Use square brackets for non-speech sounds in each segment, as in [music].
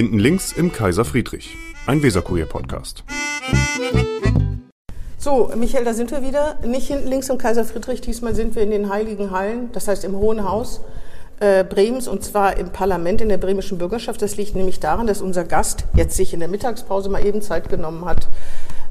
Hinten links im Kaiser Friedrich, ein Weserkurier-Podcast. So, Michael, da sind wir wieder. Nicht hinten links im Kaiser Friedrich, diesmal sind wir in den Heiligen Hallen, das heißt im Hohen Haus äh, Bremens und zwar im Parlament in der bremischen Bürgerschaft. Das liegt nämlich daran, dass unser Gast jetzt sich in der Mittagspause mal eben Zeit genommen hat,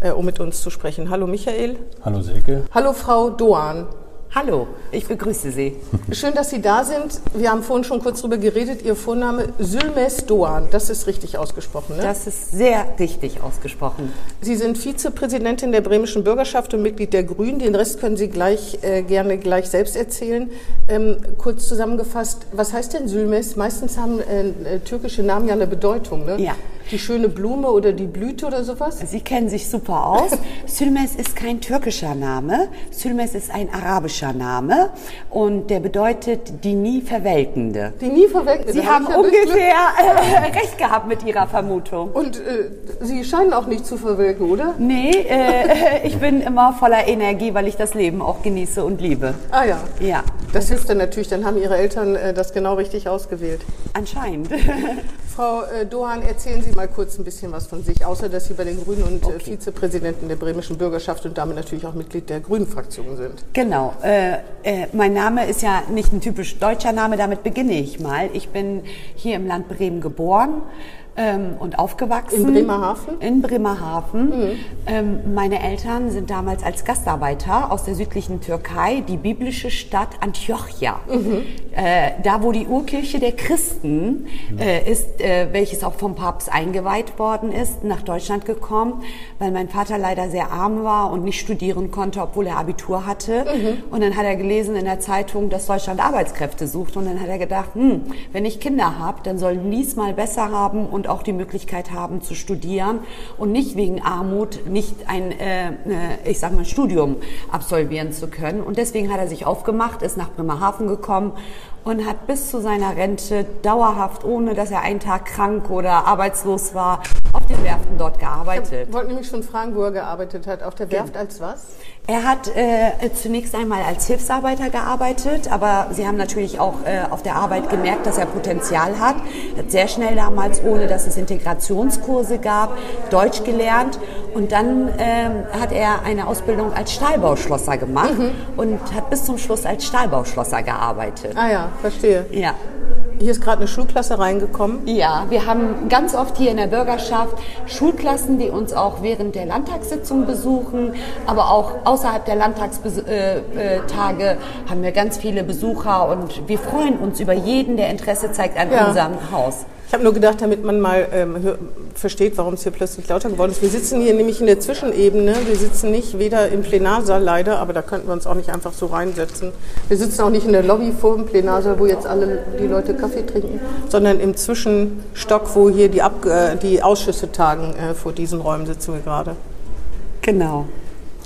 äh, um mit uns zu sprechen. Hallo Michael. Hallo Silke. Hallo Frau Doan. Hallo, ich begrüße Sie. Schön, dass Sie da sind. Wir haben vorhin schon kurz darüber geredet. Ihr Vorname Sülmes Doan, das ist richtig ausgesprochen, ne? Das ist sehr richtig ausgesprochen. Sie sind Vizepräsidentin der bremischen Bürgerschaft und Mitglied der Grünen. Den Rest können Sie gleich äh, gerne gleich selbst erzählen. Ähm, kurz zusammengefasst, was heißt denn Sülmes? Meistens haben äh, äh, türkische Namen ja eine Bedeutung, ne? Ja die schöne Blume oder die Blüte oder sowas? Sie kennen sich super aus. [laughs] Sülmes ist kein türkischer Name. Sülmes ist ein arabischer Name und der bedeutet die nie Verwelkende. Die nie Verwelkende? Sie haben ungefähr äh, [laughs] recht gehabt mit Ihrer Vermutung. Und äh, Sie scheinen auch nicht zu verwelken, oder? Nee, äh, [laughs] ich bin immer voller Energie, weil ich das Leben auch genieße und liebe. Ah ja. Ja. Das hilft dann natürlich, dann haben Ihre Eltern äh, das genau richtig ausgewählt. Anscheinend. Frau äh, Dohan, erzählen Sie mal kurz ein bisschen was von sich, außer dass Sie bei den Grünen und äh, okay. Vizepräsidentin der bremischen Bürgerschaft und damit natürlich auch Mitglied der Grünen-Fraktion sind. Genau. Äh, äh, mein Name ist ja nicht ein typisch deutscher Name, damit beginne ich mal. Ich bin hier im Land Bremen geboren ähm, und aufgewachsen. In Bremerhaven? In Bremerhaven. Mhm. Ähm, meine Eltern sind damals als Gastarbeiter aus der südlichen Türkei, die biblische Stadt Antiochia. Mhm. Äh, da, wo die Urkirche der Christen äh, ist, äh, welches auch vom Papst eingeweiht worden ist, nach Deutschland gekommen, weil mein Vater leider sehr arm war und nicht studieren konnte, obwohl er Abitur hatte. Mhm. Und dann hat er gelesen in der Zeitung, dass Deutschland Arbeitskräfte sucht. Und dann hat er gedacht, hm, wenn ich Kinder habe, dann sollen die es mal besser haben und auch die Möglichkeit haben zu studieren und nicht wegen Armut nicht ein, äh, äh, ich sag mal, Studium absolvieren zu können. Und deswegen hat er sich aufgemacht, ist nach Bremerhaven gekommen und hat bis zu seiner Rente dauerhaft, ohne dass er einen Tag krank oder arbeitslos war, auf den Werften dort gearbeitet. Ich wollte nämlich schon fragen, wo er gearbeitet hat. Auf der Werft ja. als was? Er hat äh, zunächst einmal als Hilfsarbeiter gearbeitet, aber sie haben natürlich auch äh, auf der Arbeit gemerkt, dass er Potenzial hat. Er hat sehr schnell damals, ohne dass es Integrationskurse gab, Deutsch gelernt und dann ähm, hat er eine Ausbildung als Stahlbauschlosser gemacht mhm. und hat bis zum Schluss als Stahlbauschlosser gearbeitet. Ah ja, verstehe. Ja. Hier ist gerade eine Schulklasse reingekommen. Ja, wir haben ganz oft hier in der Bürgerschaft Schulklassen, die uns auch während der Landtagssitzung besuchen, aber auch außerhalb der Landtagstage äh, äh, haben wir ganz viele Besucher und wir freuen uns über jeden, der Interesse zeigt an ja. unserem Haus. Ich habe nur gedacht, damit man mal ähm, versteht, warum es hier plötzlich lauter geworden ist. Wir sitzen hier nämlich in der Zwischenebene. Wir sitzen nicht weder im Plenarsaal leider, aber da könnten wir uns auch nicht einfach so reinsetzen. Wir sitzen auch nicht in der Lobby vor dem Plenarsaal, wo jetzt alle die Leute Kaffee trinken, sondern im Zwischenstock, wo hier die, Ab äh, die Ausschüsse tagen. Äh, vor diesen Räumen sitzen wir gerade. Genau.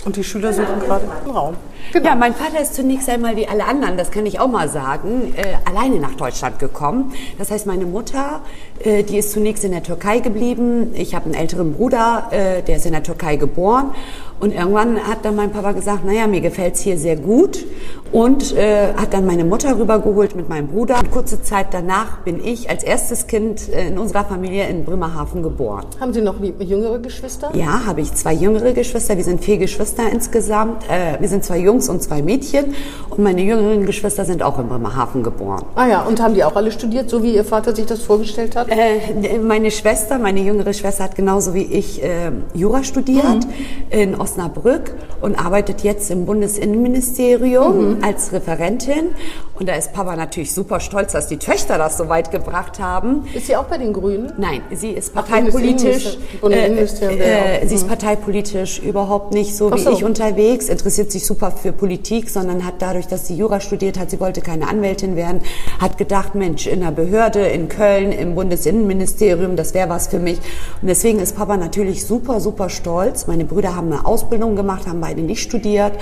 Und die Schüler suchen gerade einen Raum. Genau. Ja, mein Vater ist zunächst einmal wie alle anderen, das kann ich auch mal sagen, äh, alleine nach Deutschland gekommen. Das heißt, meine Mutter, äh, die ist zunächst in der Türkei geblieben. Ich habe einen älteren Bruder, äh, der ist in der Türkei geboren. Und irgendwann hat dann mein Papa gesagt, naja, mir gefällt's hier sehr gut. Und äh, hat dann meine Mutter rübergeholt mit meinem Bruder. Und kurze Zeit danach bin ich als erstes Kind äh, in unserer Familie in Bremerhaven geboren. Haben Sie noch jüngere Geschwister? Ja, habe ich zwei jüngere Geschwister. Wir sind vier Geschwister insgesamt. Äh, wir sind zwei Jungs und zwei Mädchen. Und meine jüngeren Geschwister sind auch in Bremerhaven geboren. Ah ja, und haben die auch alle studiert, so wie Ihr Vater sich das vorgestellt hat? Äh, meine Schwester, meine jüngere Schwester hat genauso wie ich äh, Jura studiert mhm. in Osnabrück und arbeitet jetzt im Bundesinnenministerium mhm. Als Referentin. Und da ist Papa natürlich super stolz, dass die Töchter das so weit gebracht haben. Ist sie auch bei den Grünen? Nein, sie ist parteipolitisch. Ach, äh, äh, sie ist parteipolitisch überhaupt nicht so, so wie ich unterwegs, interessiert sich super für Politik, sondern hat dadurch, dass sie Jura studiert hat, sie wollte keine Anwältin werden, hat gedacht, Mensch, in einer Behörde in Köln, im Bundesinnenministerium, das wäre was für mich. Und deswegen ist Papa natürlich super, super stolz. Meine Brüder haben eine Ausbildung gemacht, haben beide nicht studiert.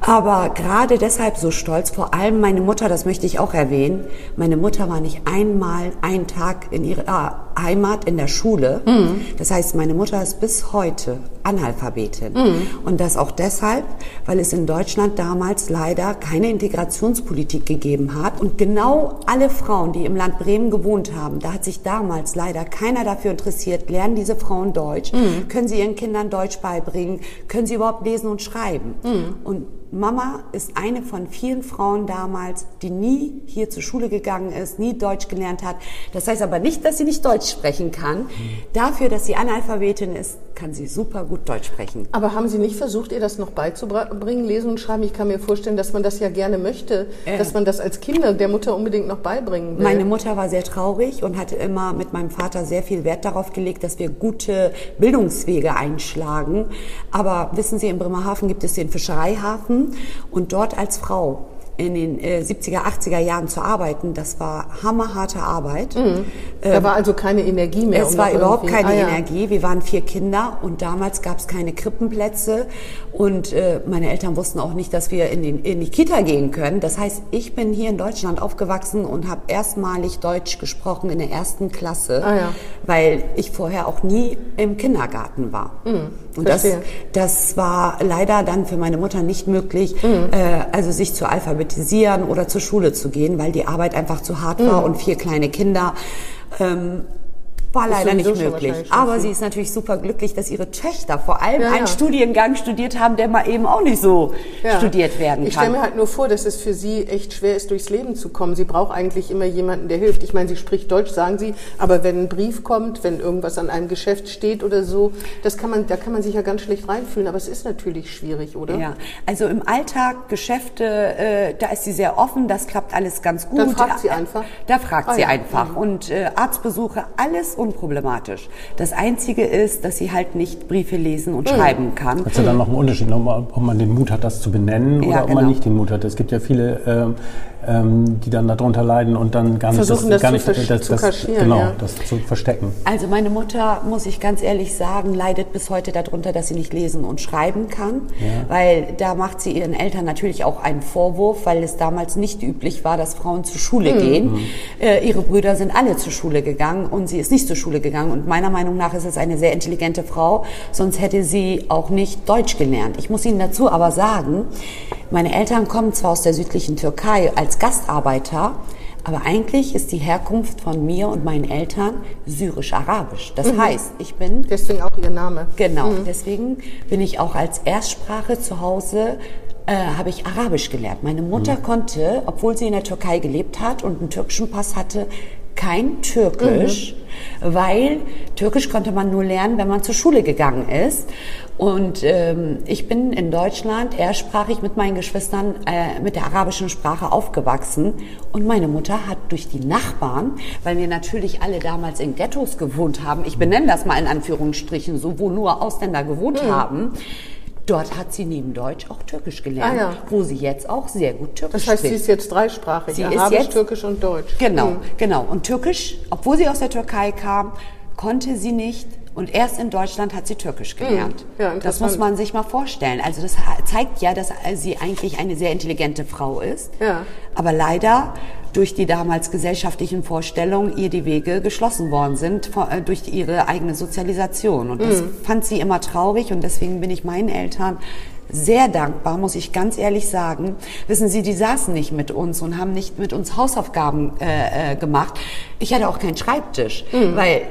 Aber gerade deshalb so stolz, vor allem meine Mutter, das möchte ich auch erwähnen, meine Mutter war nicht einmal einen Tag in ihrer Heimat in der Schule. Mhm. Das heißt, meine Mutter ist bis heute Analphabetin. Mhm. Und das auch deshalb, weil es in Deutschland damals leider keine Integrationspolitik gegeben hat. Und genau alle Frauen, die im Land Bremen gewohnt haben, da hat sich damals leider keiner dafür interessiert, lernen diese Frauen Deutsch, mhm. können sie ihren Kindern Deutsch beibringen, können sie überhaupt lesen und schreiben. Und Mama ist eine von vielen Frauen damals, die nie hier zur Schule gegangen ist, nie Deutsch gelernt hat. Das heißt aber nicht, dass sie nicht Deutsch sprechen kann. Dafür, dass sie Analphabetin ist, kann sie super gut Deutsch sprechen. Aber haben Sie nicht versucht, ihr das noch beizubringen, lesen und schreiben? Ich kann mir vorstellen, dass man das ja gerne möchte, äh. dass man das als Kinder der Mutter unbedingt noch beibringen will. Meine Mutter war sehr traurig und hatte immer mit meinem Vater sehr viel Wert darauf gelegt, dass wir gute Bildungswege einschlagen. Aber wissen Sie, in Bremerhaven gibt es den Fischereihafen und dort als Frau in den äh, 70er, 80er Jahren zu arbeiten, das war hammerharte Arbeit. Mhm. Da ähm, war also keine Energie mehr. Es um war überhaupt keine ah, ja. Energie. Wir waren vier Kinder und damals gab es keine Krippenplätze und äh, meine Eltern wussten auch nicht, dass wir in, den, in die Kita gehen können. Das heißt, ich bin hier in Deutschland aufgewachsen und habe erstmalig Deutsch gesprochen in der ersten Klasse, ah, ja. weil ich vorher auch nie im Kindergarten war. Mhm. Und das, das war leider dann für meine Mutter nicht möglich, mhm. äh, also sich zu alphabetisieren oder zur Schule zu gehen, weil die Arbeit einfach zu hart war mhm. und vier kleine Kinder. Ähm, war leider nicht möglich. Aber sie ist natürlich super glücklich, dass ihre Töchter vor allem ja, einen Studiengang studiert haben, der mal eben auch nicht so ja. studiert werden kann. Ich stelle mir halt nur vor, dass es für sie echt schwer ist, durchs Leben zu kommen. Sie braucht eigentlich immer jemanden, der hilft. Ich meine, sie spricht Deutsch, sagen sie, aber wenn ein Brief kommt, wenn irgendwas an einem Geschäft steht oder so, das kann man, da kann man sich ja ganz schlecht reinfühlen. Aber es ist natürlich schwierig, oder? Ja, also im Alltag, Geschäfte, äh, da ist sie sehr offen, das klappt alles ganz gut. Dann fragt sie einfach? Da fragt ah, sie ja. einfach. Mhm. Und äh, Arztbesuche, alles unproblematisch. Das Einzige ist, dass sie halt nicht Briefe lesen und mhm. schreiben kann. Das ist ja dann noch ein Unterschied, ob man den Mut hat, das zu benennen ja, oder ob genau. man nicht den Mut hat. Es gibt ja viele ähm, die dann darunter leiden und dann gar nicht Versuchen, das, gar nicht, das, das, zu kaschieren, genau, ja. das zu verstecken. Also meine Mutter, muss ich ganz ehrlich sagen, leidet bis heute darunter, dass sie nicht lesen und schreiben kann, ja. weil da macht sie ihren Eltern natürlich auch einen Vorwurf, weil es damals nicht üblich war, dass Frauen zur Schule mhm. gehen. Mhm. Äh, ihre Brüder sind alle zur Schule gegangen und sie ist nicht zur Schule gegangen und meiner Meinung nach ist es eine sehr intelligente Frau, sonst hätte sie auch nicht Deutsch gelernt. Ich muss Ihnen dazu aber sagen, meine Eltern kommen zwar aus der südlichen Türkei als Gastarbeiter, aber eigentlich ist die Herkunft von mir und meinen Eltern syrisch-arabisch. Das mhm. heißt, ich bin... Deswegen auch Ihr Name. Genau, mhm. deswegen bin ich auch als Erstsprache zu Hause äh, habe ich Arabisch gelernt. Meine Mutter mhm. konnte, obwohl sie in der Türkei gelebt hat und einen türkischen Pass hatte, kein Türkisch, mhm. weil Türkisch konnte man nur lernen, wenn man zur Schule gegangen ist. Und ähm, ich bin in Deutschland erstsprachig mit meinen Geschwistern äh, mit der arabischen Sprache aufgewachsen. Und meine Mutter hat durch die Nachbarn, weil wir natürlich alle damals in Ghettos gewohnt haben, ich benenne das mal in Anführungsstrichen so, wo nur Ausländer gewohnt mhm. haben, Dort hat sie neben Deutsch auch Türkisch gelernt, ah, ja. wo sie jetzt auch sehr gut Türkisch spricht. Das heißt, spricht. sie ist jetzt dreisprachig, sie Arabisch, jetzt, Türkisch und Deutsch. Genau, mhm. genau. Und Türkisch, obwohl sie aus der Türkei kam, konnte sie nicht und erst in Deutschland hat sie Türkisch gelernt. Mhm. Ja, das muss man sich mal vorstellen. Also das zeigt ja, dass sie eigentlich eine sehr intelligente Frau ist. Ja. Aber leider durch die damals gesellschaftlichen Vorstellungen ihr die Wege geschlossen worden sind äh, durch ihre eigene Sozialisation. Und das mhm. fand sie immer traurig und deswegen bin ich meinen Eltern sehr dankbar, muss ich ganz ehrlich sagen. Wissen Sie, die saßen nicht mit uns und haben nicht mit uns Hausaufgaben äh, äh, gemacht. Ich hatte auch keinen Schreibtisch, mhm. weil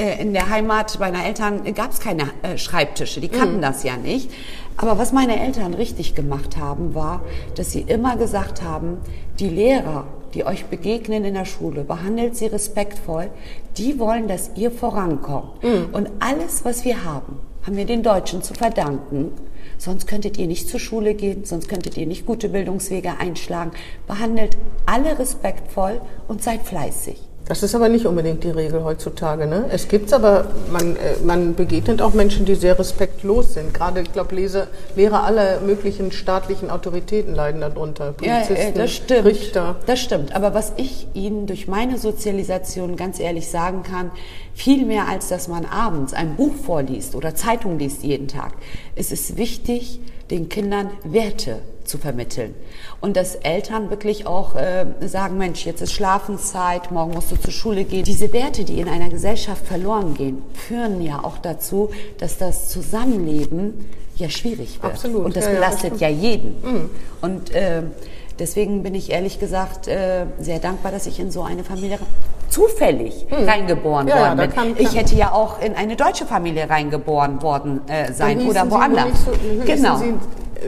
äh, in der Heimat meiner Eltern gab es keine äh, Schreibtische, die kannten mhm. das ja nicht. Aber was meine Eltern richtig gemacht haben, war, dass sie immer gesagt haben, die Lehrer, die euch begegnen in der Schule, behandelt sie respektvoll, die wollen, dass ihr vorankommt. Mhm. Und alles, was wir haben, haben wir den Deutschen zu verdanken. Sonst könntet ihr nicht zur Schule gehen, sonst könntet ihr nicht gute Bildungswege einschlagen. Behandelt alle respektvoll und seid fleißig. Das ist aber nicht unbedingt die Regel heutzutage. Ne? Es gibt aber, man, äh, man begegnet auch Menschen, die sehr respektlos sind. Gerade, ich glaube, Lehrer aller möglichen staatlichen Autoritäten leiden darunter. Polizisten, ja, das stimmt. Richter. Das stimmt. Aber was ich Ihnen durch meine Sozialisation ganz ehrlich sagen kann, viel mehr als dass man abends ein Buch vorliest oder Zeitung liest jeden Tag, ist es wichtig, den Kindern Werte zu vermitteln. Und dass Eltern wirklich auch äh, sagen, Mensch, jetzt ist Schlafenszeit, morgen musst du zur Schule gehen. Diese Werte, die in einer Gesellschaft verloren gehen, führen ja auch dazu, dass das Zusammenleben ja schwierig wird. Absolut. Und das ja, belastet ja, ja jeden. Mhm. Und äh, deswegen bin ich ehrlich gesagt äh, sehr dankbar, dass ich in so eine Familie zufällig hm. reingeboren ja, worden bin. Kann, kann. Ich hätte ja auch in eine deutsche Familie reingeboren worden äh, sein oder woanders. So, genau. Sie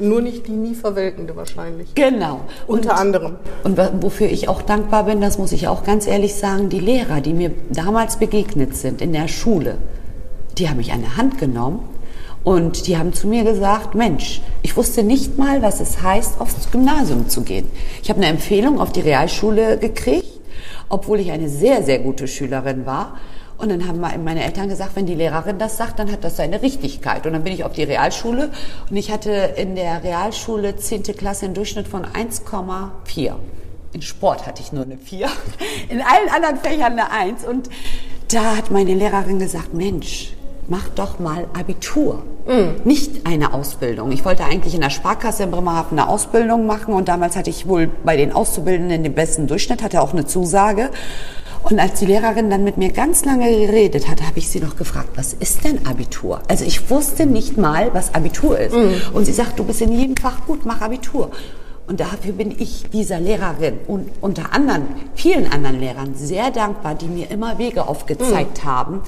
nur nicht die nie Verwelkende wahrscheinlich. Genau. Unter und, anderem. Und wofür ich auch dankbar bin, das muss ich auch ganz ehrlich sagen, die Lehrer, die mir damals begegnet sind in der Schule, die haben mich an der Hand genommen und die haben zu mir gesagt, Mensch, ich wusste nicht mal, was es heißt, aufs Gymnasium zu gehen. Ich habe eine Empfehlung auf die Realschule gekriegt obwohl ich eine sehr, sehr gute Schülerin war. Und dann haben meine Eltern gesagt, wenn die Lehrerin das sagt, dann hat das seine Richtigkeit. Und dann bin ich auf die Realschule und ich hatte in der Realschule 10. Klasse einen Durchschnitt von 1,4. In Sport hatte ich nur eine 4, in allen anderen Fächern eine 1. Und da hat meine Lehrerin gesagt, Mensch, mach doch mal Abitur. Mhm. Nicht eine Ausbildung. Ich wollte eigentlich in der Sparkasse in Bremerhaven eine Ausbildung machen und damals hatte ich wohl bei den Auszubildenden den besten Durchschnitt, hatte auch eine Zusage. Und als die Lehrerin dann mit mir ganz lange geredet hat, habe ich sie noch gefragt, was ist denn Abitur? Also ich wusste nicht mal, was Abitur ist. Mhm. Und sie sagt, du bist in jedem Fach gut, mach Abitur. Und dafür bin ich dieser Lehrerin und unter anderen, vielen anderen Lehrern sehr dankbar, die mir immer Wege aufgezeigt mhm. haben,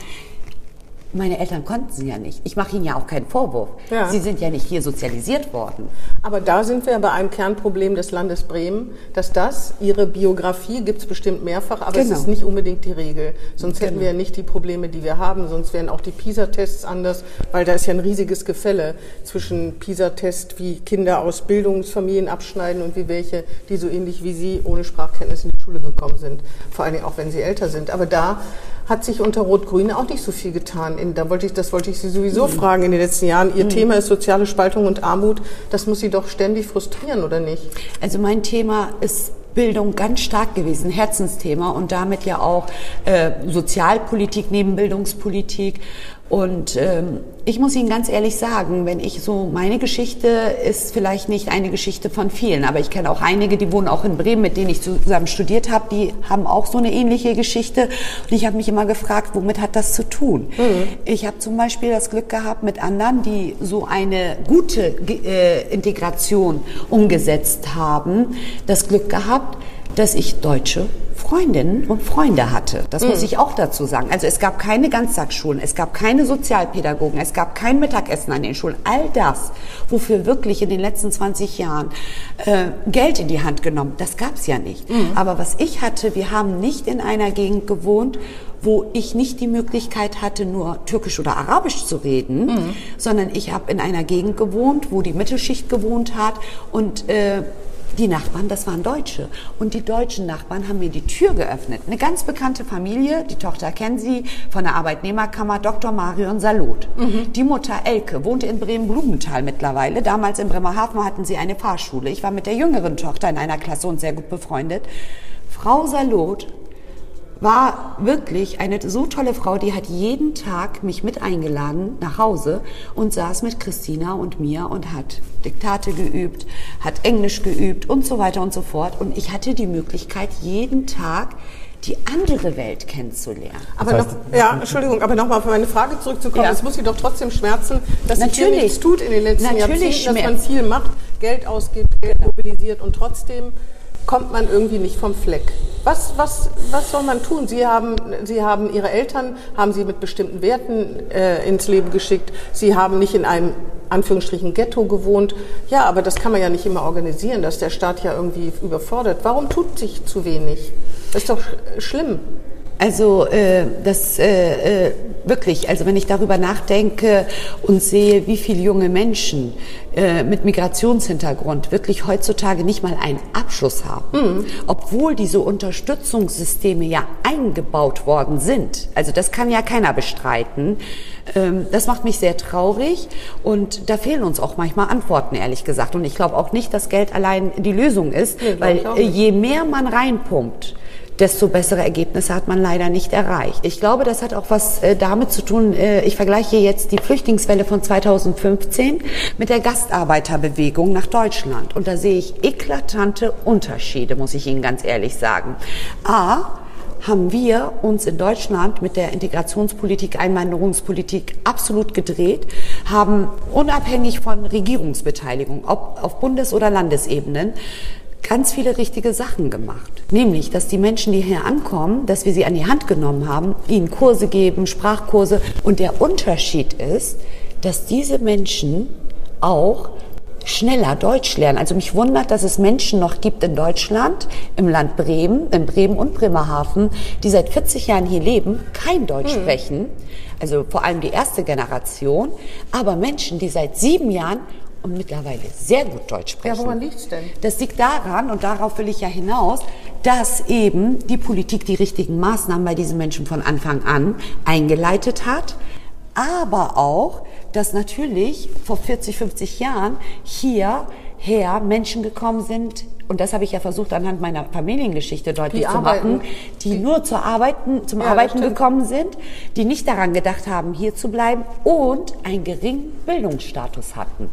meine Eltern konnten sie ja nicht. Ich mache ihnen ja auch keinen Vorwurf. Ja. Sie sind ja nicht hier sozialisiert worden. Aber da sind wir bei einem Kernproblem des Landes Bremen, dass das, ihre Biografie gibt es bestimmt mehrfach, aber genau. es ist nicht unbedingt die Regel. Sonst genau. hätten wir ja nicht die Probleme, die wir haben. Sonst wären auch die PISA-Tests anders, weil da ist ja ein riesiges Gefälle zwischen PISA-Test, wie Kinder aus Bildungsfamilien abschneiden und wie welche, die so ähnlich wie Sie ohne Sprachkenntnis in die Schule gekommen sind. Vor allen Dingen auch, wenn sie älter sind. Aber da hat sich unter Rot-Grün auch nicht so viel getan. In, da wollte ich, das wollte ich Sie sowieso mhm. fragen in den letzten Jahren. Ihr mhm. Thema ist soziale Spaltung und Armut. Das muss Sie doch ständig frustrieren, oder nicht? Also mein Thema ist Bildung ganz stark gewesen, Herzensthema und damit ja auch äh, Sozialpolitik neben Bildungspolitik. Und ähm, ich muss Ihnen ganz ehrlich sagen, wenn ich so, meine Geschichte ist vielleicht nicht eine Geschichte von vielen, aber ich kenne auch einige, die wohnen auch in Bremen, mit denen ich zusammen studiert habe, die haben auch so eine ähnliche Geschichte. Und ich habe mich immer gefragt, womit hat das zu tun? Mhm. Ich habe zum Beispiel das Glück gehabt mit anderen, die so eine gute äh, Integration umgesetzt haben, das Glück gehabt, dass ich Deutsche Freundinnen und Freunde hatte. Das mhm. muss ich auch dazu sagen. Also es gab keine Ganztagsschulen, es gab keine Sozialpädagogen, es gab kein Mittagessen an den Schulen. All das, wofür wirklich in den letzten 20 Jahren äh, Geld in die Hand genommen, das gab es ja nicht. Mhm. Aber was ich hatte, wir haben nicht in einer Gegend gewohnt, wo ich nicht die Möglichkeit hatte, nur Türkisch oder Arabisch zu reden, mhm. sondern ich habe in einer Gegend gewohnt, wo die Mittelschicht gewohnt hat und äh, die Nachbarn, das waren Deutsche. Und die deutschen Nachbarn haben mir die Tür geöffnet. Eine ganz bekannte Familie, die Tochter kennen Sie, von der Arbeitnehmerkammer, Dr. Marion Salot. Mhm. Die Mutter Elke wohnte in Bremen-Blumenthal mittlerweile. Damals in Bremerhaven hatten sie eine Fahrschule. Ich war mit der jüngeren Tochter in einer Klasse und sehr gut befreundet. Frau Salot war wirklich eine so tolle Frau, die hat jeden Tag mich mit eingeladen nach Hause und saß mit Christina und mir und hat Diktate geübt, hat Englisch geübt und so weiter und so fort. Und ich hatte die Möglichkeit, jeden Tag die andere Welt kennenzulernen. Aber das heißt, noch, ja, [laughs] Entschuldigung, aber nochmal auf meine Frage zurückzukommen. Es muss Sie doch trotzdem schmerzen, dass sich hier nichts tut in den letzten Natürlich Jahrzehnten, dass man viel macht, Geld ausgibt, Geld mobilisiert und trotzdem kommt man irgendwie nicht vom Fleck. Was, was, was soll man tun? Sie haben, Sie haben Ihre Eltern, haben Sie mit bestimmten Werten äh, ins Leben geschickt. Sie haben nicht in einem Anführungsstrichen Ghetto gewohnt. Ja, aber das kann man ja nicht immer organisieren, dass der Staat ja irgendwie überfordert. Warum tut sich zu wenig? Das ist doch schlimm. Also äh, das äh, äh, wirklich, also wenn ich darüber nachdenke und sehe, wie viele junge Menschen äh, mit Migrationshintergrund wirklich heutzutage nicht mal einen Abschluss haben, mhm. obwohl diese Unterstützungssysteme ja eingebaut worden sind. Also das kann ja keiner bestreiten. Ähm, das macht mich sehr traurig und da fehlen uns auch manchmal Antworten, ehrlich gesagt. Und ich glaube auch nicht, dass Geld allein die Lösung ist, nee, weil je mehr man reinpumpt, desto bessere Ergebnisse hat man leider nicht erreicht. Ich glaube, das hat auch was äh, damit zu tun, äh, ich vergleiche jetzt die Flüchtlingswelle von 2015 mit der Gastarbeiterbewegung nach Deutschland. Und da sehe ich eklatante Unterschiede, muss ich Ihnen ganz ehrlich sagen. A, haben wir uns in Deutschland mit der Integrationspolitik, Einwanderungspolitik absolut gedreht, haben unabhängig von Regierungsbeteiligung, ob auf Bundes- oder Landesebenen, ganz viele richtige Sachen gemacht. Nämlich, dass die Menschen, die hier ankommen, dass wir sie an die Hand genommen haben, ihnen Kurse geben, Sprachkurse. Und der Unterschied ist, dass diese Menschen auch schneller Deutsch lernen. Also mich wundert, dass es Menschen noch gibt in Deutschland, im Land Bremen, in Bremen und Bremerhaven, die seit 40 Jahren hier leben, kein Deutsch hm. sprechen. Also vor allem die erste Generation. Aber Menschen, die seit sieben Jahren und mittlerweile sehr gut Deutsch sprechen. Ja, woran liegt es denn? Das liegt daran, und darauf will ich ja hinaus, dass eben die Politik die richtigen Maßnahmen bei diesen Menschen von Anfang an eingeleitet hat, aber auch, dass natürlich vor 40, 50 Jahren hierher Menschen gekommen sind, und das habe ich ja versucht anhand meiner Familiengeschichte deutlich die zu arbeiten. machen, die, die nur zur Arbeiten, zum ja, Arbeiten gekommen sind, die nicht daran gedacht haben, hier zu bleiben und einen geringen Bildungsstatus hatten.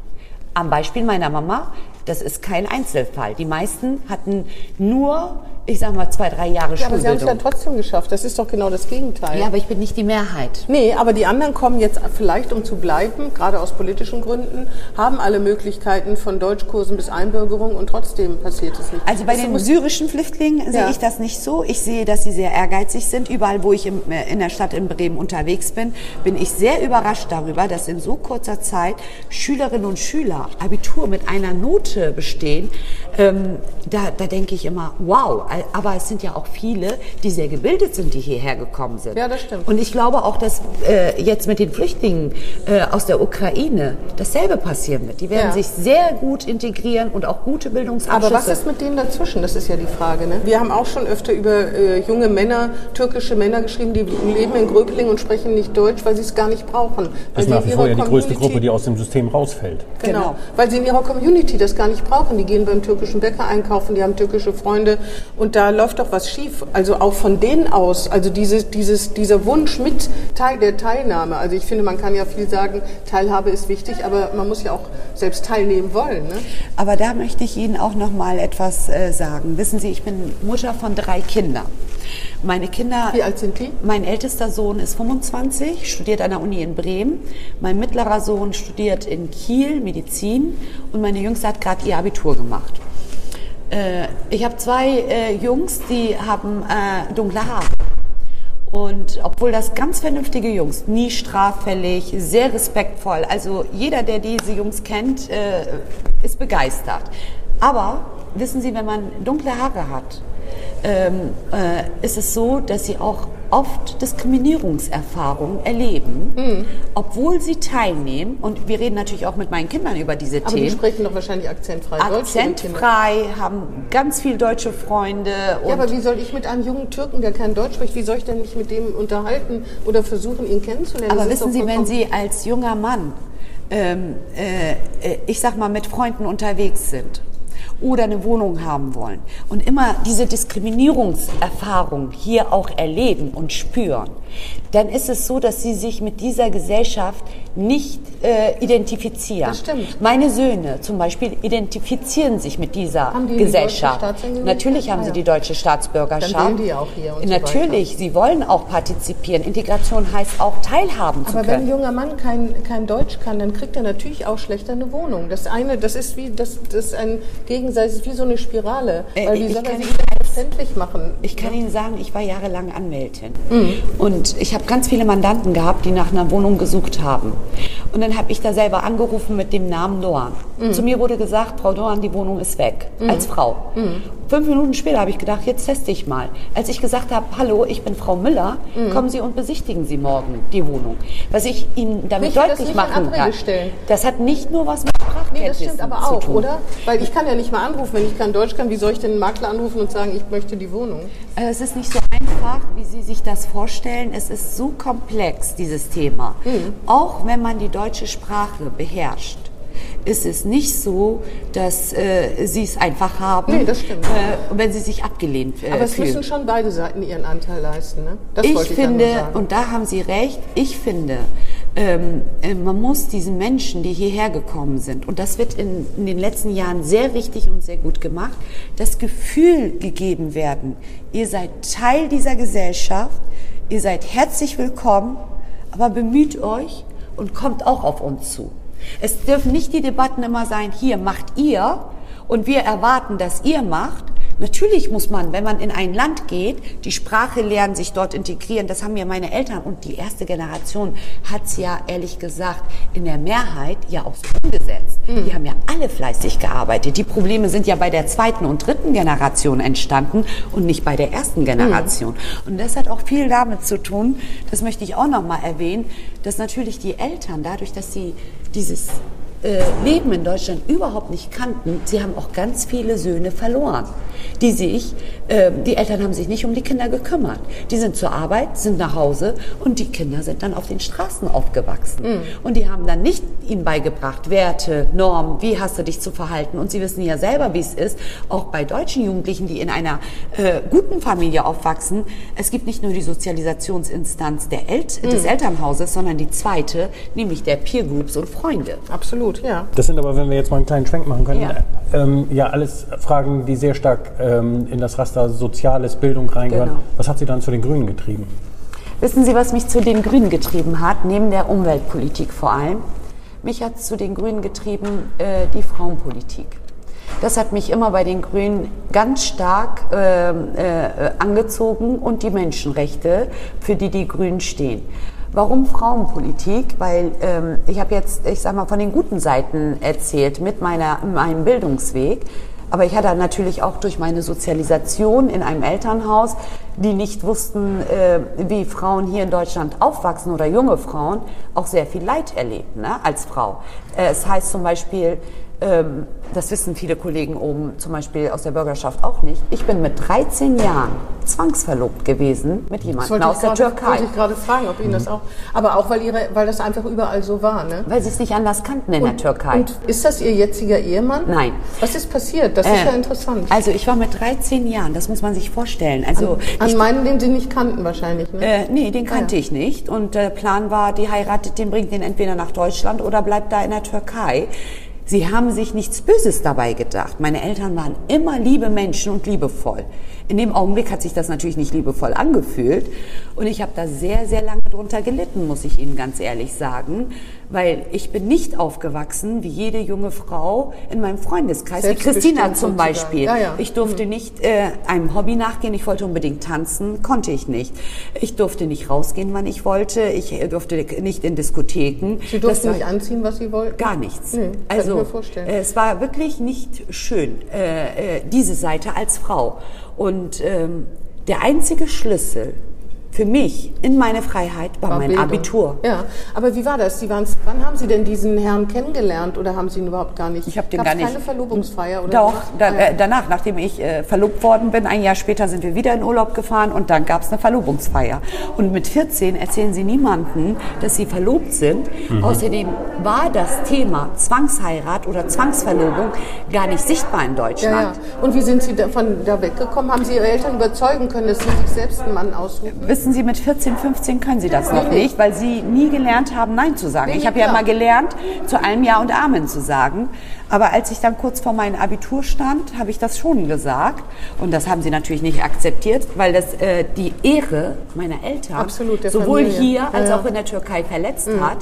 Am Beispiel meiner Mama, das ist kein Einzelfall. Die meisten hatten nur ich sag mal, zwei, drei Jahre ja, Schulbildung. Aber Sie haben es ja trotzdem geschafft. Das ist doch genau das Gegenteil. Ja, aber ich bin nicht die Mehrheit. Nee, aber die anderen kommen jetzt vielleicht, um zu bleiben, gerade aus politischen Gründen, haben alle Möglichkeiten von Deutschkursen bis Einbürgerung und trotzdem passiert es nicht. Also bei das den syrischen Flüchtlingen ja. sehe ich das nicht so. Ich sehe, dass sie sehr ehrgeizig sind. Überall, wo ich im, äh, in der Stadt in Bremen unterwegs bin, bin ich sehr überrascht darüber, dass in so kurzer Zeit Schülerinnen und Schüler Abitur mit einer Note bestehen. Ähm, da, da denke ich immer, wow, aber es sind ja auch viele, die sehr gebildet sind, die hierher gekommen sind. Ja, das stimmt. Und ich glaube auch, dass äh, jetzt mit den Flüchtlingen äh, aus der Ukraine dasselbe passieren wird. Die werden ja. sich sehr gut integrieren und auch gute Bildungsabschlüsse. Aber was ist mit denen dazwischen? Das ist ja die Frage. Ne? Wir haben auch schon öfter über äh, junge Männer, türkische Männer geschrieben, die leben in Gröbling und sprechen nicht Deutsch, weil sie es gar nicht brauchen. Das ist nach wie vor ja die größte Gruppe, die aus dem System rausfällt. Genau. genau, weil sie in ihrer Community das gar nicht brauchen. Die gehen beim türkischen Bäcker einkaufen, die haben türkische Freunde und da läuft doch was schief. Also auch von denen aus, also dieses, dieses, dieser Wunsch mit Teil der Teilnahme. Also ich finde, man kann ja viel sagen, Teilhabe ist wichtig, aber man muss ja auch selbst teilnehmen wollen. Ne? Aber da möchte ich Ihnen auch noch mal etwas äh, sagen. Wissen Sie, ich bin Mutter von drei Kindern. Meine Kinder. Wie alt sind die? Mein ältester Sohn ist 25, studiert an der Uni in Bremen. Mein mittlerer Sohn studiert in Kiel Medizin und meine Jüngste hat gerade ihr Abitur gemacht. Äh, ich habe zwei äh, Jungs, die haben äh, dunkle Haare. Und obwohl das ganz vernünftige Jungs, nie straffällig, sehr respektvoll, also jeder, der diese Jungs kennt, äh, ist begeistert. Aber wissen Sie, wenn man dunkle Haare hat, ähm, äh, ist es so, dass sie auch oft Diskriminierungserfahrungen erleben, mhm. obwohl sie teilnehmen. Und wir reden natürlich auch mit meinen Kindern über diese Aber Themen. Die sprechen doch wahrscheinlich akzentfrei Deutsch. Akzentfrei, haben ganz viele deutsche Freunde. ja, aber wie soll ich mit einem jungen Türken, der kein Deutsch spricht, wie soll ich denn mich mit dem unterhalten oder versuchen, ihn kennenzulernen? Aber wissen Sie, wenn Sie als junger Mann, ähm, äh, ich sag mal, mit Freunden unterwegs sind oder eine Wohnung haben wollen und immer diese Diskriminierungserfahrung hier auch erleben und spüren, dann ist es so, dass sie sich mit dieser Gesellschaft nicht äh, identifizieren. Das stimmt. Meine Söhne zum Beispiel identifizieren sich mit dieser haben die Gesellschaft. Die Natürlich haben ah, sie die deutsche Staatsbürgerschaft. Dann die auch hier und Natürlich, so sie wollen auch partizipieren. Integration heißt auch teilhaben Aber zu können. Aber wenn ein junger Mann kein, kein Deutsch kann, dann kriegt er natürlich auch schlechter eine Wohnung. Das eine, das ist wie das, das ist ein gegenseitiges, wie so eine Spirale. Äh, weil wie soll er sich verständlich machen? Ich kann Ihnen sagen, ich war jahrelang Anwältin mhm. und ich habe ganz viele Mandanten gehabt, die nach einer Wohnung gesucht haben. Und dann habe ich da selber angerufen mit dem Namen Doan. Mhm. Zu mir wurde gesagt, Frau Doan, die Wohnung ist weg, mhm. als Frau. Mhm. Fünf Minuten später habe ich gedacht, jetzt teste ich mal. Als ich gesagt habe, hallo, ich bin Frau Müller, mhm. kommen Sie und besichtigen Sie morgen die Wohnung. Was ich Ihnen damit nicht, deutlich machen kann, das hat nicht nur was mit nee, das stimmt aber auch, oder? Weil ich kann ja nicht mal anrufen, wenn ich kein Deutsch kann. Wie soll ich denn einen Makler anrufen und sagen, ich möchte die Wohnung? Äh, es ist nicht so einfach, wie Sie sich das vorstellen. Es ist so komplex, dieses Thema. Mhm. Auch wenn man die deutsche Sprache beherrscht ist es nicht so, dass äh, sie es einfach haben, nee, das stimmt. Äh, wenn sie sich abgelehnt äh, Aber es fühlen. müssen schon beide Seiten ihren Anteil leisten. Ne? Das ich finde, ich und da haben Sie recht, ich finde, ähm, äh, man muss diesen Menschen, die hierher gekommen sind, und das wird in, in, den letzten Jahren sehr richtig und sehr gut gemacht, das Gefühl gegeben werden, ihr seid Teil dieser Gesellschaft, ihr seid herzlich willkommen, aber bemüht euch und kommt auch auf uns zu. Es dürfen nicht die Debatten immer sein, hier macht ihr und wir erwarten, dass ihr macht, Natürlich muss man, wenn man in ein Land geht, die Sprache lernen, sich dort integrieren. Das haben ja meine Eltern und die erste Generation hat es ja ehrlich gesagt in der Mehrheit ja auch so umgesetzt. Mhm. Die haben ja alle fleißig gearbeitet. Die Probleme sind ja bei der zweiten und dritten Generation entstanden und nicht bei der ersten Generation. Mhm. Und das hat auch viel damit zu tun, das möchte ich auch noch mal erwähnen, dass natürlich die Eltern dadurch, dass sie dieses äh, Leben in Deutschland überhaupt nicht kannten, sie haben auch ganz viele Söhne verloren, die sich, die Eltern haben sich nicht um die Kinder gekümmert. Die sind zur Arbeit, sind nach Hause und die Kinder sind dann auf den Straßen aufgewachsen. Mhm. Und die haben dann nicht ihnen beigebracht, Werte, Normen, wie hast du dich zu verhalten. Und sie wissen ja selber, wie es ist, auch bei deutschen Jugendlichen, die in einer äh, guten Familie aufwachsen. Es gibt nicht nur die Sozialisationsinstanz der El mhm. des Elternhauses, sondern die zweite, nämlich der Peer Groups und Freunde. Absolut ja. Das sind aber, wenn wir jetzt mal einen kleinen Schwenk machen können, ja, ähm, ja alles Fragen, die sehr stark ähm, in das Raster Soziales, Bildung reingehören. Genau. Was hat Sie dann zu den Grünen getrieben? Wissen Sie, was mich zu den Grünen getrieben hat, neben der Umweltpolitik vor allem? Mich hat zu den Grünen getrieben äh, die Frauenpolitik. Das hat mich immer bei den Grünen ganz stark äh, äh, angezogen und die Menschenrechte, für die die Grünen stehen. Warum Frauenpolitik? Weil ähm, ich habe jetzt, ich sag mal, von den guten Seiten erzählt mit meiner, meinem Bildungsweg. Aber ich hatte natürlich auch durch meine Sozialisation in einem Elternhaus, die nicht wussten, äh, wie Frauen hier in Deutschland aufwachsen oder junge Frauen, auch sehr viel Leid erlebt ne, als Frau. Äh, es heißt zum Beispiel, ähm, das wissen viele Kollegen oben, zum Beispiel aus der Bürgerschaft auch nicht. Ich bin mit 13 Jahren zwangsverlobt gewesen mit jemandem aus der Türkei. Wollte ich gerade fragen, ob Ihnen mhm. das auch, aber auch weil, ihre, weil das einfach überall so war, ne? Weil sie es nicht anders kannten in und, der Türkei. Und ist das Ihr jetziger Ehemann? Nein. Was ist passiert? Das äh, ist ja interessant. Also ich war mit 13 Jahren, das muss man sich vorstellen. Also an, meinen, den Sie nicht kannten wahrscheinlich, ne? Äh, nee, den kannte ah, ja. ich nicht. Und der Plan war, die heiratet, den bringt den entweder nach Deutschland oder bleibt da in der Türkei. Sie haben sich nichts Böses dabei gedacht. Meine Eltern waren immer liebe Menschen und liebevoll. In dem Augenblick hat sich das natürlich nicht liebevoll angefühlt. Und ich habe da sehr, sehr lange drunter gelitten, muss ich Ihnen ganz ehrlich sagen weil ich bin nicht aufgewachsen wie jede junge Frau in meinem Freundeskreis, wie Christina zum Beispiel. Ja, ja. Ich durfte mhm. nicht äh, einem Hobby nachgehen, ich wollte unbedingt tanzen, konnte ich nicht. Ich durfte nicht rausgehen, wann ich wollte, ich durfte nicht in Diskotheken. Sie durften das, nicht anziehen, was Sie wollten? Gar nichts. Nee, also äh, es war wirklich nicht schön, äh, äh, diese Seite als Frau. Und ähm, der einzige Schlüssel für mich in meine Freiheit war, war mein Bildung. Abitur. Ja, aber wie war das? Sie waren's, wann haben Sie denn diesen Herrn kennengelernt oder haben Sie ihn überhaupt gar nicht? Ich habe den Gab's gar nicht. keine Verlobungsfeier oder Doch, da, ah, äh, danach, nachdem ich äh, verlobt worden bin, ein Jahr später sind wir wieder in Urlaub gefahren und dann gab es eine Verlobungsfeier. Und mit 14 erzählen Sie niemandem, dass Sie verlobt sind. Mhm. Außerdem war das Thema Zwangsheirat oder Zwangsverlobung gar nicht sichtbar in Deutschland. Ja, ja. Und wie sind Sie davon da weggekommen? Haben Sie Ihre Eltern überzeugen können, dass Sie sich selbst einen Mann aussuchen? Wissen Sie, mit 14, 15 können Sie das noch nicht, weil Sie nie gelernt haben, Nein zu sagen. Ich habe ja mal gelernt, zu allem Ja und Amen zu sagen. Aber als ich dann kurz vor meinem Abitur stand, habe ich das schon gesagt. Und das haben Sie natürlich nicht akzeptiert, weil das äh, die Ehre meiner Eltern Absolut, sowohl Familie. hier als ja, auch in der Türkei verletzt mhm. hat.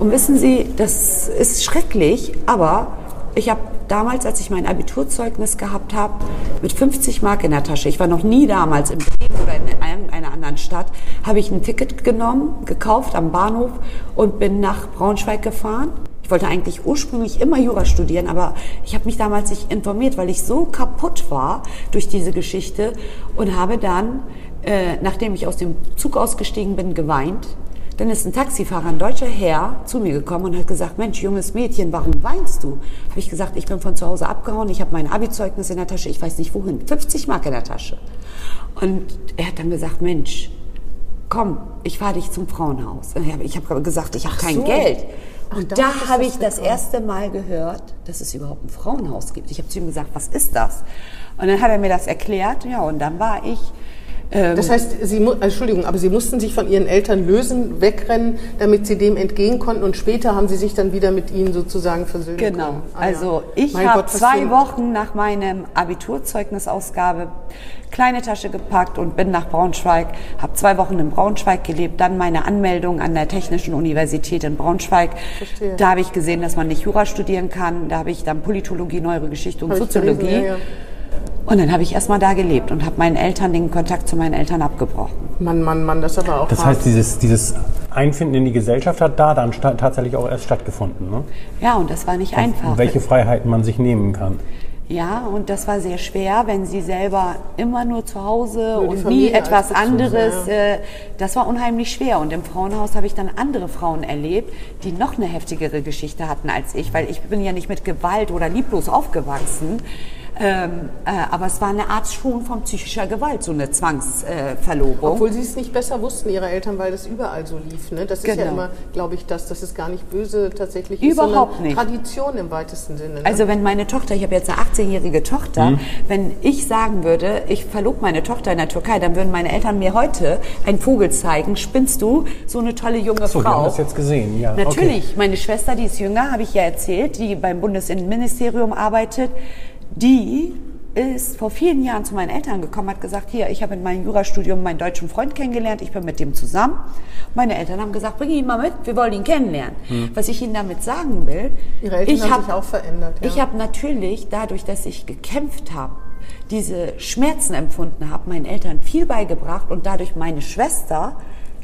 Und wissen Sie, das ist schrecklich, aber ich habe damals, als ich mein Abiturzeugnis gehabt habe, mit 50 Mark in der Tasche, ich war noch nie damals in Bremen oder in einer anderen Stadt, habe ich ein Ticket genommen, gekauft am Bahnhof und bin nach Braunschweig gefahren. Ich wollte eigentlich ursprünglich immer Jura studieren, aber ich habe mich damals nicht informiert, weil ich so kaputt war durch diese Geschichte und habe dann, äh, nachdem ich aus dem Zug ausgestiegen bin, geweint, dann ist ein Taxifahrer, ein deutscher Herr, zu mir gekommen und hat gesagt, Mensch, junges Mädchen, warum weinst du? Habe ich gesagt, ich bin von zu Hause abgehauen, ich habe mein Abi-Zeugnis in der Tasche, ich weiß nicht wohin, 50 Mark in der Tasche. Und er hat dann gesagt, Mensch, komm, ich fahre dich zum Frauenhaus. Ich habe gesagt, ich habe kein so. Geld. Und da habe ich das erste Mal gehört, dass es überhaupt ein Frauenhaus gibt. Ich habe zu ihm gesagt, was ist das? Und dann hat er mir das erklärt, ja, und dann war ich das heißt, Sie, Entschuldigung, aber Sie mussten sich von Ihren Eltern lösen, wegrennen, damit Sie dem entgehen konnten und später haben Sie sich dann wieder mit ihnen sozusagen versöhnt. Genau. Ah, also ja. ich habe zwei Wochen nach meinem Abiturzeugnisausgabe kleine Tasche gepackt und bin nach Braunschweig, habe zwei Wochen in Braunschweig gelebt, dann meine Anmeldung an der Technischen Universität in Braunschweig. Verstehe. Da habe ich gesehen, dass man nicht Jura studieren kann. Da habe ich dann Politologie, Neuere Geschichte und hab Soziologie. Und dann habe ich erstmal da gelebt und habe meinen Eltern den Kontakt zu meinen Eltern abgebrochen. Mann, Mann, Mann, das aber auch. Das heißt, dieses, dieses Einfinden in die Gesellschaft hat da dann tatsächlich auch erst stattgefunden, ne? Ja, und das war nicht und einfach. Welche Freiheiten man sich nehmen kann. Ja, und das war sehr schwer, wenn sie selber immer nur zu Hause nur und nie etwas anderes. Ja. Äh, das war unheimlich schwer. Und im Frauenhaus habe ich dann andere Frauen erlebt, die noch eine heftigere Geschichte hatten als ich, weil ich bin ja nicht mit Gewalt oder lieblos aufgewachsen. Ähm, äh, aber es war eine Art schon von psychischer Gewalt, so eine Zwangsverlobung. Äh, Obwohl sie es nicht besser wussten, ihre Eltern, weil das überall so lief. Ne? Das ist genau. ja immer, glaube ich, das, das ist gar nicht böse tatsächlich ist, Überhaupt nicht. Tradition im weitesten Sinne. Ne? Also wenn meine Tochter, ich habe jetzt eine 18-jährige Tochter, mhm. wenn ich sagen würde, ich verlobe meine Tochter in der Türkei, dann würden meine Eltern mir heute einen Vogel zeigen. Spinnst du? So eine tolle junge so, Frau. Wir haben das jetzt gesehen, ja. Natürlich. Okay. Meine Schwester, die ist jünger, habe ich ja erzählt, die beim Bundesinnenministerium arbeitet die ist vor vielen Jahren zu meinen Eltern gekommen, hat gesagt, hier, ich habe in meinem Jurastudium meinen deutschen Freund kennengelernt, ich bin mit dem zusammen. Meine Eltern haben gesagt, bring ihn mal mit, wir wollen ihn kennenlernen. Hm. Was ich Ihnen damit sagen will, Ihre Eltern ich haben hab, sich auch verändert. Ja. Ich habe natürlich, dadurch, dass ich gekämpft habe, diese Schmerzen empfunden habe, meinen Eltern viel beigebracht und dadurch meine Schwester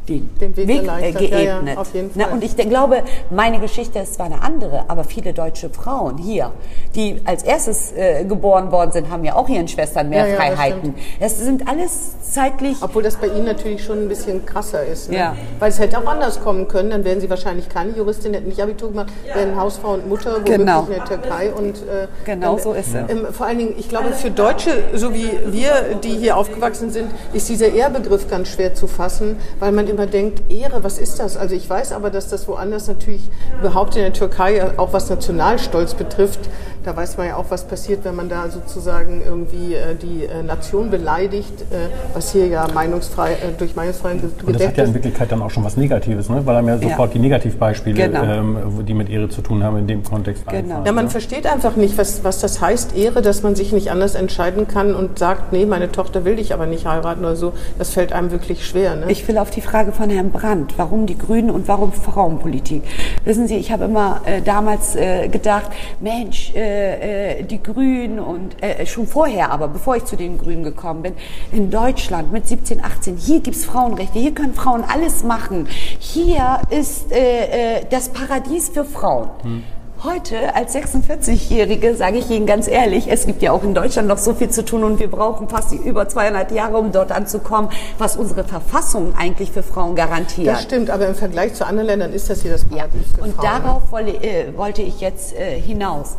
den, den Weg, Weg äh, geebnet. Ja, ja, auf jeden Fall. Na, und ich glaube, meine Geschichte ist zwar eine andere, aber viele deutsche Frauen hier, die als erstes äh, geboren worden sind, haben ja auch ihren Schwestern mehr ja, Freiheiten. Das, das, sind alles zeitlich. Obwohl das bei Ihnen natürlich schon ein bisschen krasser ist. Ne? Ja. Weil es hätte auch anders kommen können, dann wären Sie wahrscheinlich keine Juristin, hätten nicht Abitur gemacht, wären Hausfrau und Mutter, womöglich genau. in der Türkei. Und, äh, genau dann, so ist es. Ähm, vor allen Dingen, ich glaube, für Deutsche, so wie wir, die hier aufgewachsen sind, ist dieser Ehrbegriff ganz schwer zu fassen, weil man immer denkt, Ehre, was ist das? Also ich weiß aber, dass das woanders natürlich überhaupt in der Türkei, auch was Nationalstolz betrifft, da weiß man ja auch, was passiert, wenn man da sozusagen irgendwie äh, die äh, Nation beleidigt, äh, was hier ja meinungsfrei, äh, durch Meinungsfreiheit gedeckt ist. Und das hat ja in Wirklichkeit dann auch schon was Negatives, ne? weil einem ja sofort ja. die Negativbeispiele, genau. ähm, die mit Ehre zu tun haben, in dem Kontext genau. einfallen. Ja, man ne? versteht einfach nicht, was, was das heißt, Ehre, dass man sich nicht anders entscheiden kann und sagt, nee, meine Tochter will dich aber nicht heiraten oder so. Das fällt einem wirklich schwer. Ne? Ich will auf die Frage von Herrn Brandt, warum die Grünen und warum Frauenpolitik. Wissen Sie, ich habe immer äh, damals äh, gedacht, Mensch, äh, äh, die Grünen und äh, schon vorher, aber bevor ich zu den Grünen gekommen bin, in Deutschland mit 17, 18, hier gibt's Frauenrechte, hier können Frauen alles machen. Hier ist äh, äh, das Paradies für Frauen. Hm. Heute als 46-Jährige sage ich Ihnen ganz ehrlich, es gibt ja auch in Deutschland noch so viel zu tun und wir brauchen fast über 200 Jahre, um dort anzukommen, was unsere Verfassung eigentlich für Frauen garantiert. Das stimmt, aber im Vergleich zu anderen Ländern ist das hier das Paradies ja. Und Frauen. darauf wolle, äh, wollte ich jetzt äh, hinaus.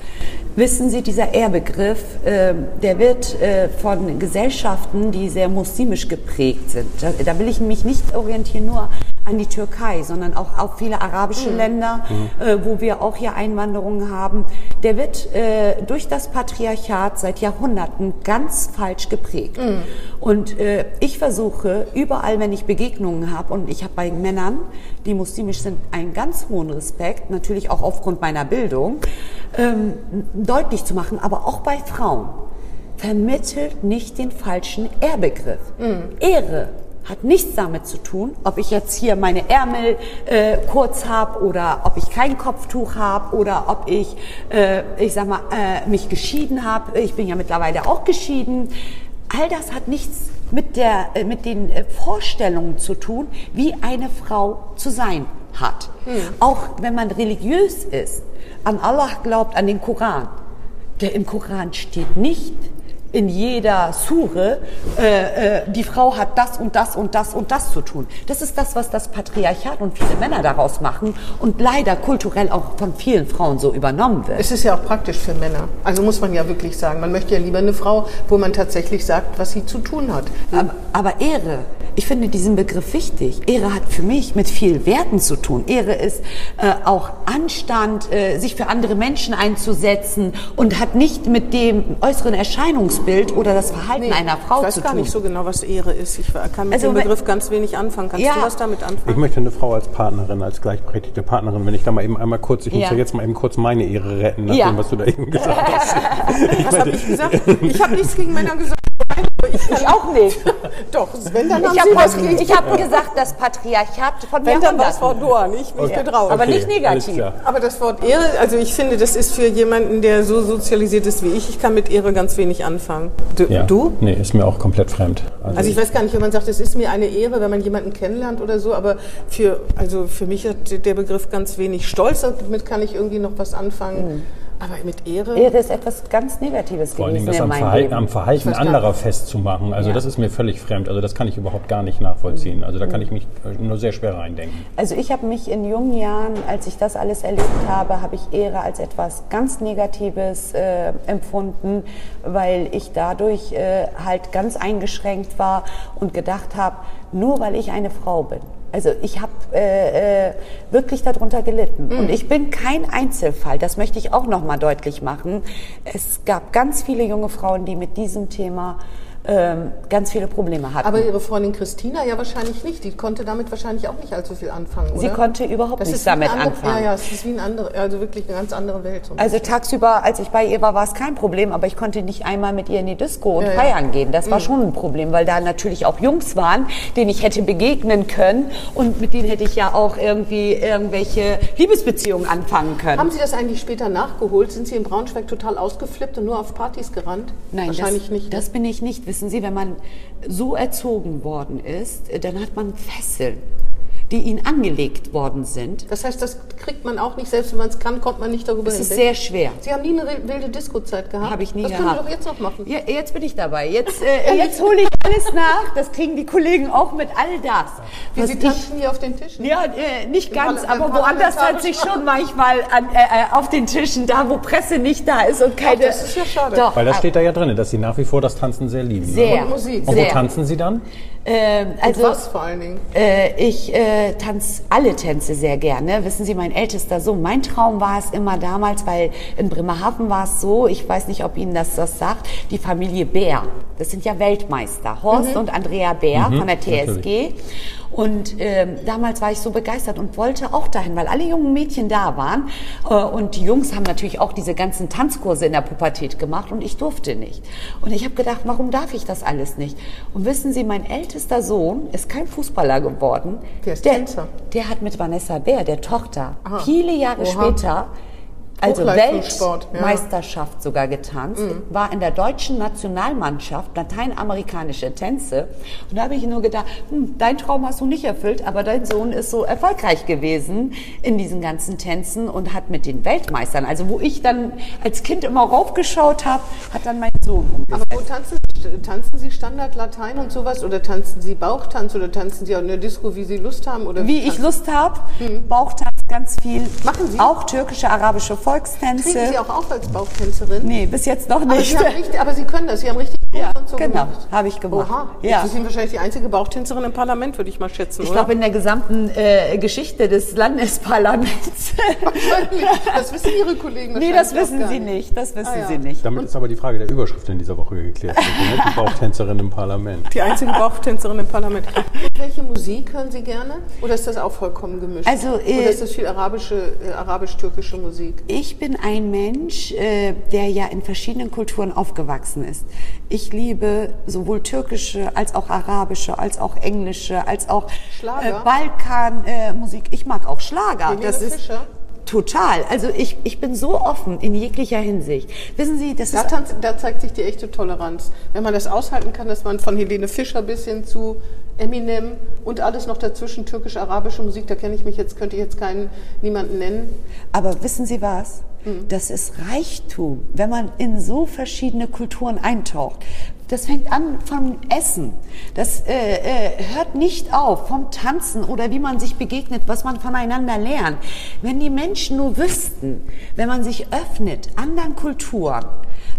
Wissen Sie, dieser Ehrbegriff, äh, der wird äh, von Gesellschaften, die sehr muslimisch geprägt sind. Da, da will ich mich nicht orientieren nur an die Türkei, sondern auch auf viele arabische mhm. Länder, mhm. Äh, wo wir auch hier Einwanderungen haben. Der wird äh, durch das Patriarchat seit Jahrhunderten ganz falsch geprägt. Mhm. Und äh, ich versuche überall, wenn ich Begegnungen habe, und ich habe bei Männern, die muslimisch sind, einen ganz hohen Respekt, natürlich auch aufgrund meiner Bildung, ähm, deutlich zu machen, aber auch bei Frauen vermittelt nicht den falschen Ehrbegriff. Mhm. Ehre hat nichts damit zu tun, ob ich jetzt hier meine Ärmel äh, kurz habe oder ob ich kein Kopftuch habe oder ob ich, äh, ich sag mal, äh, mich geschieden habe. Ich bin ja mittlerweile auch geschieden. All das hat nichts mit, der, äh, mit den äh, Vorstellungen zu tun, wie eine Frau zu sein hat. Hm. Auch wenn man religiös ist, an Allah glaubt, an den Koran. Der im Koran steht nicht, in jeder Sure, äh, äh, die Frau hat das und das und das und das zu tun. Das ist das, was das Patriarchat und viele Männer daraus machen und leider kulturell auch von vielen Frauen so übernommen wird. Es ist ja auch praktisch für Männer. Also muss man ja wirklich sagen, man möchte ja lieber eine Frau, wo man tatsächlich sagt, was sie zu tun hat. Aber, aber Ehre, ich finde diesen Begriff wichtig. Ehre hat für mich mit viel Werten zu tun. Ehre ist äh, auch Anstand, äh, sich für andere Menschen einzusetzen und hat nicht mit dem äußeren Erscheinungsbild oder das Verhalten nee, einer Frau zu tun. Ich weiß gar nicht so genau, was Ehre ist. Ich kann mit also, dem Begriff ganz wenig anfangen. Kannst ja, du was damit anfangen? Ich möchte eine Frau als Partnerin, als gleichberechtigte Partnerin, wenn ich da mal eben einmal kurz, ich ja. muss ja jetzt mal eben kurz meine Ehre retten, nach ja. dem, was du da eben gesagt [laughs] hast. was habe ich gesagt? Ich habe nichts gegen Männer gesagt. Ich, ich auch nicht. Doch, wenn dann ich habe ich hab gesagt, das Patriarchat von Wenn dann war es Frau Dorn, ich mich okay. getraut. Aber okay, nicht negativ. Aber das Wort Ehre, also ich finde, das ist für jemanden, der so sozialisiert ist wie ich, ich kann mit Ehre ganz wenig anfangen. Du? Ja. du? Nee, ist mir auch komplett fremd. Also, also ich weiß gar nicht, wenn man sagt, es ist mir eine Ehre, wenn man jemanden kennenlernt oder so, aber für, also für mich hat der Begriff ganz wenig Stolz, damit kann ich irgendwie noch was anfangen. Mhm. Aber mit Ehre? Ehre ist etwas ganz Negatives Vor gewesen allem das am Verhalten, am Verhalten anderer festzumachen. Also ja. das ist mir völlig fremd. Also das kann ich überhaupt gar nicht nachvollziehen. Also da kann ich mich nur sehr schwer reindenken. Also ich habe mich in jungen Jahren, als ich das alles erlebt habe, habe ich Ehre als etwas ganz Negatives äh, empfunden, weil ich dadurch äh, halt ganz eingeschränkt war und gedacht habe, nur weil ich eine Frau bin also ich habe äh, äh, wirklich darunter gelitten. Mhm. Und ich bin kein Einzelfall, das möchte ich auch nochmal deutlich machen. Es gab ganz viele junge Frauen, die mit diesem Thema ähm, ganz viele Probleme hatten. Aber Ihre Freundin Christina ja wahrscheinlich nicht. Die konnte damit wahrscheinlich auch nicht allzu viel anfangen, oder? Sie konnte überhaupt das nichts damit andere, anfangen. Ja, ja, es ist wie ein andere, also wirklich eine ganz andere Welt. So also tagsüber, als ich bei ihr war, war es kein Problem, aber ich konnte nicht einmal mit ihr in die Disco und ja, feiern ja. gehen. Das war mhm. schon ein Problem, weil da natürlich auch Jungs waren, denen ich hätte begegnen können und mit denen hätte ich ja auch irgendwie irgendwelche Liebesbeziehungen anfangen können. Haben Sie das eigentlich später nachgeholt? Sind Sie in Braunschweig total ausgeflippt und nur auf Partys gerannt? Nein, Wahrscheinlich das, nicht. Ne? Das bin ich nicht wissen Sie, wenn man so erzogen worden ist, dann hat man Fesseln die ihnen angelegt worden sind. Das heißt, das kriegt man auch nicht, selbst wenn man es kann, kommt man nicht darüber Das ist sehr schwer. Sie haben nie eine wilde Disco-Zeit gehabt? Habe ich nie das gehabt. Das können wir doch jetzt noch machen. Ja, jetzt bin ich dabei. Jetzt, äh, jetzt hole ich [laughs] alles nach. Das kriegen die Kollegen auch mit all das. Wie Sie tanzen hier auf den Tischen? Ja, äh, nicht Im ganz, aber woanders tanze ich schon manchmal an, äh, äh, auf den Tischen, da wo Presse nicht da ist und keine... Ach, das ist ja schade. Doch, Weil da steht da ja drin, dass Sie nach wie vor das Tanzen sehr lieben. Sehr. Und Musik. Und wo tanzen Sie dann? Ähm, also, und was vor allen Dingen? Äh, ich äh, tanze alle Tänze sehr gerne. Wissen Sie, mein ältester Sohn, mein Traum war es immer damals, weil in Bremerhaven war es so, ich weiß nicht, ob Ihnen das das sagt, die Familie Bär. Das sind ja Weltmeister, Horst mhm. und Andrea Bär mhm, von der TSG. Natürlich. Und ähm, damals war ich so begeistert und wollte auch dahin, weil alle jungen Mädchen da waren. Äh, und die Jungs haben natürlich auch diese ganzen Tanzkurse in der Pubertät gemacht und ich durfte nicht. Und ich habe gedacht, warum darf ich das alles nicht? Und wissen Sie, mein ältester Sohn ist kein Fußballer geworden. Der ist der, Tänzer. Der hat mit Vanessa Bär, der Tochter, Aha. viele Jahre Oha. später also Weltmeisterschaft ja. sogar getanzt, mhm. war in der deutschen Nationalmannschaft lateinamerikanische Tänze. Und da habe ich nur gedacht, hm, dein Traum hast du nicht erfüllt, aber dein Sohn ist so erfolgreich gewesen in diesen ganzen Tänzen und hat mit den Weltmeistern, also wo ich dann als Kind immer raufgeschaut habe, hat dann mein Sohn umgesetzt. Aber wo tanzen, tanzen Sie Standard Latein und sowas oder tanzen Sie Bauchtanz oder tanzen Sie auch in der Disco, wie Sie Lust haben? Oder wie ich Lust habe, mhm. Bauchtanz ganz viel. Machen Sie? Auch türkische, arabische Volkstänze. Kriegen Sie auch auf als Bauchtänzerin? Nee, bis jetzt noch nicht. Aber Sie, richtig, aber Sie können das, Sie haben richtig ja, so genau, habe ich gemacht. Oha, ja. Sie sind wahrscheinlich die einzige Bauchtänzerin im Parlament, würde ich mal schätzen, Ich glaube, in der gesamten äh, Geschichte des Landesparlaments. [laughs] Das wissen Ihre Kollegen Nee, das wissen Sie nicht. Das wissen ah, ja. Sie nicht. Damit ist aber die Frage der Überschrift in dieser Woche geklärt. die Bauchtänzerin im Parlament. Die einzige Bauchtänzerin im Parlament. Und welche Musik hören Sie gerne? Oder ist das auch vollkommen gemischt? Also, äh, Oder ist das viel arabische, äh, arabisch-türkische Musik? Ich bin ein Mensch, äh, der ja in verschiedenen Kulturen aufgewachsen ist. Ich liebe sowohl türkische als auch arabische, als auch englische, als auch äh, Balkanmusik. Äh, ich mag auch Schlager. Helene das ist Fischer. Total. Also ich, ich bin so offen in jeglicher Hinsicht. Wissen Sie, das da ist... Tanz, da zeigt sich die echte Toleranz. Wenn man das aushalten kann, dass man von Helene Fischer bis hin zu Eminem und alles noch dazwischen, türkisch-arabische Musik, da kenne ich mich jetzt, könnte ich jetzt keinen, niemanden nennen. Aber wissen Sie was? Mhm. Das ist Reichtum, wenn man in so verschiedene Kulturen eintaucht. Das fängt an vom Essen. Das äh, äh, hört nicht auf vom Tanzen oder wie man sich begegnet, was man voneinander lernt. Wenn die Menschen nur wüssten, wenn man sich öffnet anderen Kulturen,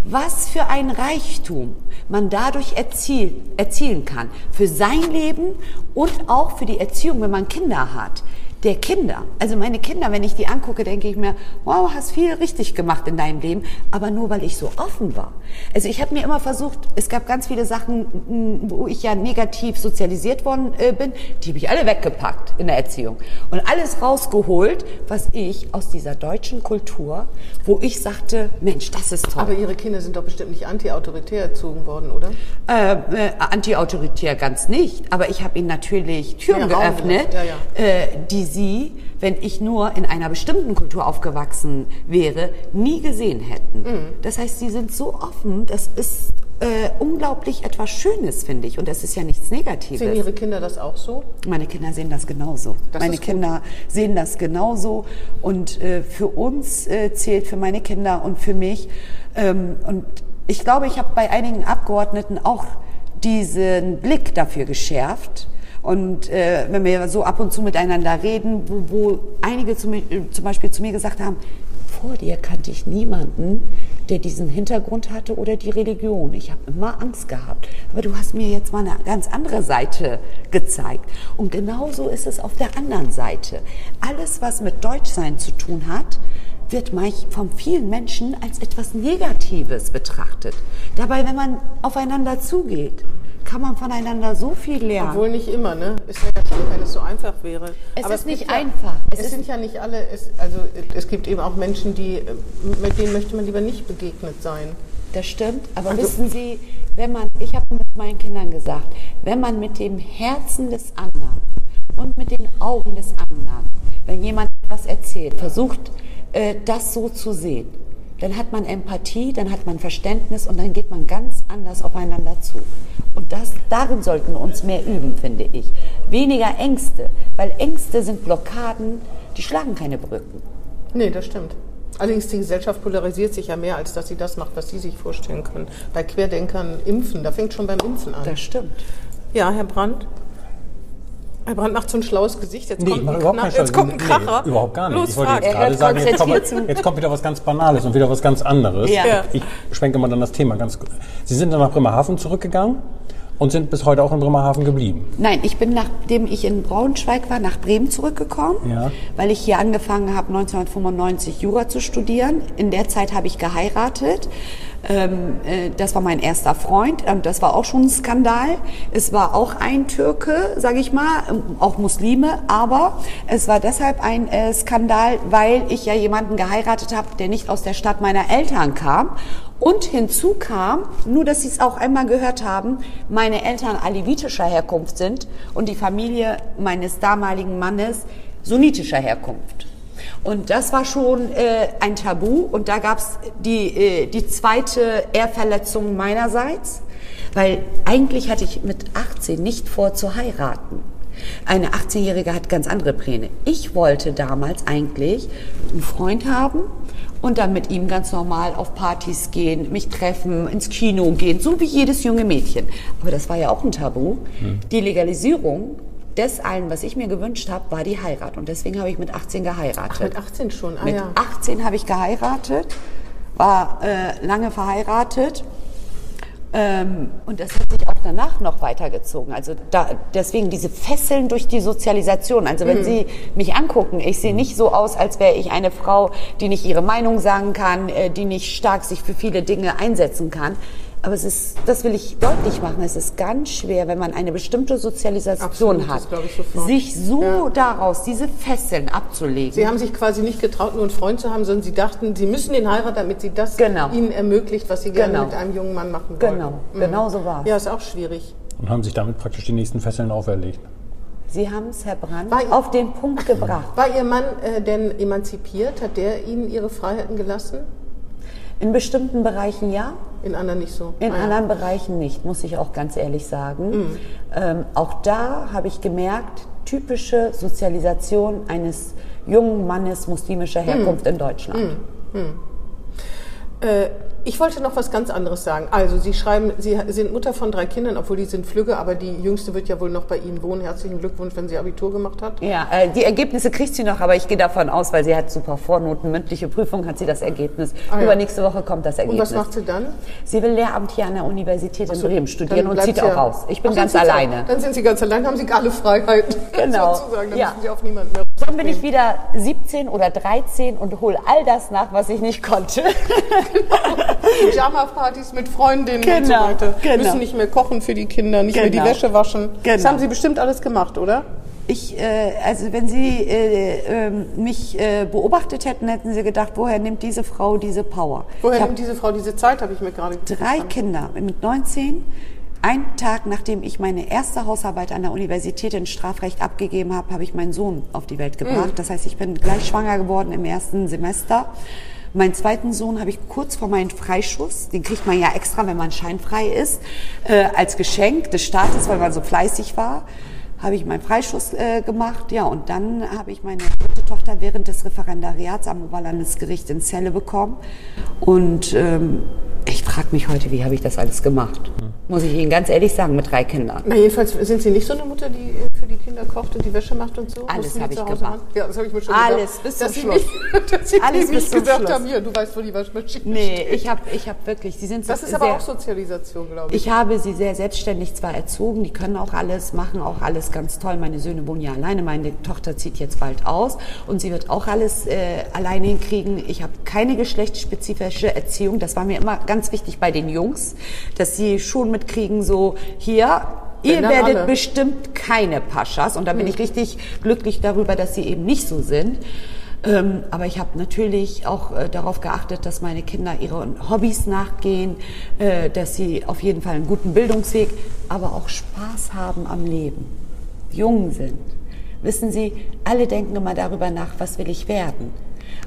was für ein Reichtum man dadurch erzielt, erzielen kann. Für sein Leben und auch für die Erziehung, wenn man Kinder hat der Kinder. Also meine Kinder, wenn ich die angucke, denke ich mir, wow, hast viel richtig gemacht in deinem Leben, aber nur weil ich so offen war. Also ich habe mir immer versucht, es gab ganz viele Sachen, wo ich ja negativ sozialisiert worden äh, bin, die habe ich alle weggepackt in der Erziehung und alles rausgeholt, was ich aus dieser deutschen Kultur, wo ich sagte, Mensch, das ist toll. Aber Ihre Kinder sind doch bestimmt nicht anti-autoritär erzogen worden, oder? Äh, äh, anti-autoritär ganz nicht, aber ich habe ihnen natürlich Türen ja, geöffnet, ja, ja. Äh, die sie, wenn ich nur in einer bestimmten Kultur aufgewachsen wäre, nie gesehen hätten. Mhm. Das heißt, sie sind so offen, das ist äh, unglaublich etwas Schönes, finde ich. Und das ist ja nichts Negatives. Sehen Ihre Kinder das auch so? Meine Kinder sehen das genauso. Das meine Kinder sehen das genauso. Und äh, für uns äh, zählt, für meine Kinder und für mich. Ähm, und ich glaube, ich habe bei einigen Abgeordneten auch diesen Blick dafür geschärft und äh, wenn wir so ab und zu miteinander reden, wo, wo einige zum, zum Beispiel zu mir gesagt haben, vor dir kannte ich niemanden, der diesen Hintergrund hatte oder die Religion. Ich habe immer Angst gehabt. Aber du hast mir jetzt mal eine ganz andere Seite gezeigt. Und genauso ist es auf der anderen Seite. Alles, was mit Deutschsein zu tun hat, wird von vielen Menschen als etwas Negatives betrachtet. Dabei, wenn man aufeinander zugeht, kann man voneinander so viel lernen. Obwohl nicht immer, ne? Ist ja schön, wenn es so einfach wäre. Es Aber ist es nicht einfach. Ja, es, es sind ja nicht alle, es, also es gibt eben auch Menschen, die, mit denen möchte man lieber nicht begegnet sein. Das stimmt, aber also, wissen Sie, wenn man, ich habe mit meinen Kindern gesagt, wenn man mit dem Herzen des anderen und mit den Augen des anderen, wenn jemand etwas erzählt, versucht, äh, das so zu sehen, dann hat man Empathie, dann hat man Verständnis und dann geht man ganz anders aufeinander zu. Und das, darin sollten wir uns mehr üben, finde ich. Weniger Ängste, weil Ängste sind Blockaden, die schlagen keine Brücken. Nee, das stimmt. Allerdings die Gesellschaft polarisiert sich ja mehr, als dass sie das macht, was Sie sich vorstellen können. Bei Querdenkern impfen, da fängt schon beim Impfen an. Das stimmt. Ja, Herr Brandt? Herr Brandt macht so ein schlaues Gesicht. Jetzt, nee, kommt, ein überhaupt jetzt kommt ein Kracher. Nee, überhaupt gar nicht. Los, ich wollte jetzt gerade sagen, jetzt kommt, jetzt kommt, wieder was ganz Banales und wieder was ganz anderes. Ja. Ich schwenke mal dann das Thema ganz gut. Sie sind dann nach Bremerhaven zurückgegangen und sind bis heute auch in Bremerhaven geblieben? Nein, ich bin nachdem ich in Braunschweig war, nach Bremen zurückgekommen, ja. weil ich hier angefangen habe, 1995 Jura zu studieren. In der Zeit habe ich geheiratet. Ähm, äh, das war mein erster Freund. Ähm, das war auch schon ein Skandal. Es war auch ein Türke, sage ich mal, ähm, auch Muslime, aber es war deshalb ein äh, Skandal, weil ich ja jemanden geheiratet habe, der nicht aus der Stadt meiner Eltern kam und hinzu kam, nur dass Sie es auch einmal gehört haben, meine Eltern alevitischer Herkunft sind und die Familie meines damaligen Mannes sunnitischer Herkunft. Und das war schon äh, ein Tabu und da gab es die, äh, die zweite Ehrverletzung meinerseits, weil eigentlich hatte ich mit 18 nicht vor zu heiraten. Eine 18-Jährige hat ganz andere Pläne. Ich wollte damals eigentlich einen Freund haben, und dann mit ihm ganz normal auf Partys gehen, mich treffen, ins Kino gehen, so wie jedes junge Mädchen. Aber das war ja auch ein Tabu. Hm. Die Legalisierung des allen, was ich mir gewünscht habe, war die Heirat. Und deswegen habe ich mit 18 geheiratet. Ach, mit 18 schon? Ah, mit ja. 18 habe ich geheiratet, war äh, lange verheiratet ähm, und das hat sich auch danach noch weitergezogen. Also da, deswegen diese Fesseln durch die Sozialisation. Also wenn mhm. Sie mich angucken, ich sehe nicht so aus, als wäre ich eine Frau, die nicht ihre Meinung sagen kann, äh, die nicht stark sich für viele Dinge einsetzen kann. Aber es ist, das will ich deutlich machen, es ist ganz schwer, wenn man eine bestimmte Sozialisation Absolut, hat, sich so ja. daraus, diese Fesseln abzulegen. Sie haben sich quasi nicht getraut, nur einen Freund zu haben, sondern Sie dachten, Sie müssen den heiraten, damit Sie das genau. Ihnen ermöglicht, was Sie gerne genau. mit einem jungen Mann machen wollen. Genau, mhm. genau so war es. Ja, ist auch schwierig. Und haben sich damit praktisch die nächsten Fesseln auferlegt. Sie haben es, Herr Brandt, war auf den Punkt gebracht. War Ihr Mann äh, denn emanzipiert? Hat der Ihnen Ihre Freiheiten gelassen? In bestimmten Bereichen ja. In anderen nicht so. In ah, anderen Bereichen nicht, muss ich auch ganz ehrlich sagen. Mhm. Ähm, auch da habe ich gemerkt, typische Sozialisation eines jungen Mannes muslimischer Herkunft mhm. in Deutschland. Mhm. Hm. Äh, ich wollte noch was ganz anderes sagen. Also, Sie schreiben, Sie sind Mutter von drei Kindern, obwohl die sind Flügge, aber die Jüngste wird ja wohl noch bei Ihnen wohnen. Herzlichen Glückwunsch, wenn sie Abitur gemacht hat. Ja, äh, die Ergebnisse kriegt sie noch, aber ich gehe davon aus, weil sie hat super Vornoten, mündliche Prüfung hat sie das Ergebnis. Ah, ja. Übernächste Woche kommt das Ergebnis. Und was macht sie dann? Sie will Lehramt hier an der Universität in Bremen studieren und zieht auch raus. Ich bin Ach, ganz alleine. Auch, dann sind Sie ganz allein, haben Sie alle Freiheiten. [laughs] Genau. sozusagen. Dann ja. müssen Sie auf niemanden mehr Dann bin ich wieder 17 oder 13 und hole all das nach, was ich nicht konnte. genau. [laughs] Pyjama-Partys mit Freundinnen genau, und so genau, weiter. Genau. Müssen nicht mehr kochen für die Kinder, nicht genau. mehr die genau. Wäsche waschen. Genau. Das haben Sie bestimmt alles gemacht, oder? Ich, äh, also wenn Sie äh, äh, mich beobachtet hätten, hätten Sie gedacht, woher nimmt diese Frau diese Power? Woher nimmt diese Frau diese Zeit, habe ich mir gerade Drei gefragt. Kinder mit 19, ein Tag nachdem ich meine erste Hausarbeit an der Universität in Strafrecht abgegeben habe, habe ich meinen Sohn auf die Welt gebracht. Mhm. Das heißt, ich bin gleich schwanger geworden im ersten Semester. Meinen zweiten Sohn habe ich kurz vor meinem Freischuss, den kriegt man ja extra, wenn man scheinfrei ist, äh, als Geschenk des Staates, weil man so fleißig war, habe ich meinen Freischuss äh, gemacht. Ja, und dann habe ich meine dritte Tochter während des Referendariats am Oberlandesgericht in Celle bekommen. Und ähm, ich frage mich heute, wie habe ich das alles gemacht? Muss ich Ihnen ganz ehrlich sagen, mit drei Kindern. Na, jedenfalls sind Sie nicht so eine Mutter, die für die Kinder kocht und die Wäsche macht und so? Alles habe ich gemacht. Ja, das habe ich mir schon Alles gedacht, bis zum Schluss. Nicht, [laughs] dass Sie Alles bis zum gesagt Schluss. haben, hier, du weißt, wo die Waschmaschine Nee, ich habe ich hab wirklich, Sie sind Das ist aber auch Sozialisation, glaube ich. Ich habe sie sehr selbstständig zwar erzogen, die können auch alles, machen auch alles ganz toll. Meine Söhne wohnen ja alleine, meine Tochter zieht jetzt bald aus und sie wird auch alles äh, alleine hinkriegen. Ich habe keine geschlechtsspezifische Erziehung, das war mir immer ganz wichtig bei den Jungs, dass sie schon mitkriegen, so hier, Ihr werdet alle. bestimmt keine Paschas und da bin hm. ich richtig glücklich darüber, dass sie eben nicht so sind. Ähm, aber ich habe natürlich auch äh, darauf geachtet, dass meine Kinder ihren Hobbys nachgehen, äh, dass sie auf jeden Fall einen guten Bildungsweg, aber auch Spaß haben am Leben, jung sind. Wissen Sie, alle denken immer darüber nach, was will ich werden.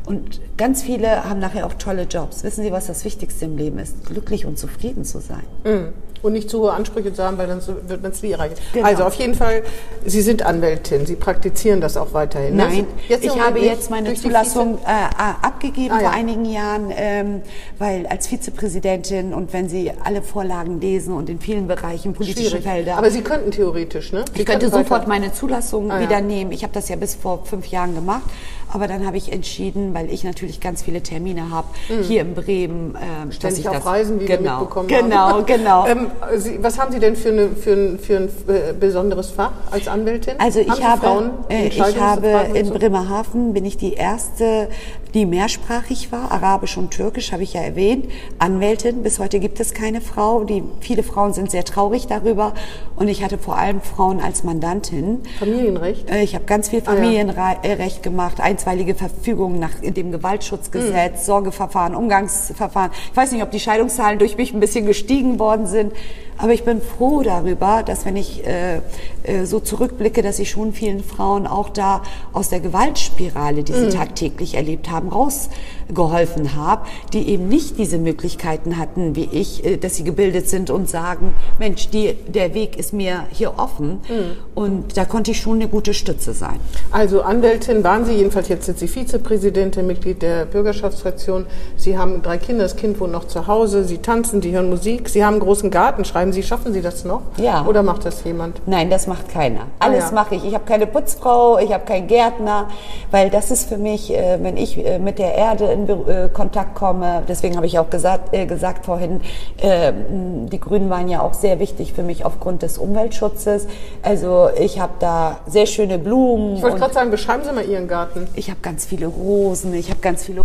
Und ganz viele haben nachher auch tolle Jobs. Wissen Sie, was das Wichtigste im Leben ist? Glücklich und zufrieden zu sein. Mhm. Und nicht zu hohe Ansprüche zu haben, weil dann wird man es nie erreichen. Genau. Also auf jeden Fall, Sie sind Anwältin, Sie praktizieren das auch weiterhin. Ne? Nein, jetzt ich habe jetzt meine Zulassung äh, abgegeben ah, ja. vor einigen Jahren, ähm, weil als Vizepräsidentin und wenn Sie alle Vorlagen lesen und in vielen Bereichen politische Felder. Aber Sie könnten theoretisch, ne? Sie ich könnte sofort meine Zulassung ah, wieder ja. nehmen. Ich habe das ja bis vor fünf Jahren gemacht. Aber dann habe ich entschieden, weil ich natürlich ganz viele Termine habe, mhm. hier in Bremen, äh, Ständig dass ich auf das, Reisen, wie genau, wir mitbekommen genau, haben. Genau, genau. ähm, Sie, was haben Sie denn für, eine, für, ein, für ein äh, besonderes Fach als Anwältin? Also ich habe, Frauen, äh, ich habe in? Bremerhaven bin ich die erste, die mehrsprachig war, Arabisch und Türkisch habe ich ja erwähnt, Anwältin. Bis heute gibt es keine Frau. Die, viele Frauen sind sehr traurig darüber. Und ich hatte vor allem Frauen als Mandantin. Familienrecht? Äh, ich habe ganz viel Familienrecht ah, ja. gemacht, einstweilige Verfügungen nach dem Gewaltschutzgesetz, mhm. Sorgeverfahren, Umgangsverfahren. Ich weiß nicht, ob die Scheidungszahlen durch mich ein bisschen gestiegen worden sind. Aber ich bin froh darüber, dass wenn ich äh, äh, so zurückblicke, dass ich schon vielen Frauen auch da aus der Gewaltspirale, die sie mhm. tagtäglich erlebt haben, rausgeholfen habe, die eben nicht diese Möglichkeiten hatten wie ich, äh, dass sie gebildet sind und sagen, Mensch, die, der Weg ist mir hier offen. Mhm. Und da konnte ich schon eine gute Stütze sein. Also Anwältin waren Sie, jedenfalls jetzt sind Sie Vizepräsidentin, Mitglied der Bürgerschaftsfraktion. Sie haben drei Kinder, das Kind wohnt noch zu Hause, Sie tanzen, Sie hören Musik, Sie haben einen großen Garten, schreiben Sie? Schaffen Sie das noch? Ja. Oder macht das jemand? Nein, das macht keiner. Alles ah, ja. mache ich. Ich habe keine Putzfrau, ich habe keinen Gärtner, weil das ist für mich, äh, wenn ich äh, mit der Erde in äh, Kontakt komme, deswegen habe ich auch gesagt, gesagt vorhin, die Grünen waren ja auch sehr wichtig für mich aufgrund des Umweltschutzes. Also ich habe da sehr schöne Blumen. Ich wollte gerade sagen, beschreiben Sie mal Ihren Garten. Ich habe ganz viele Rosen, ich habe ganz viele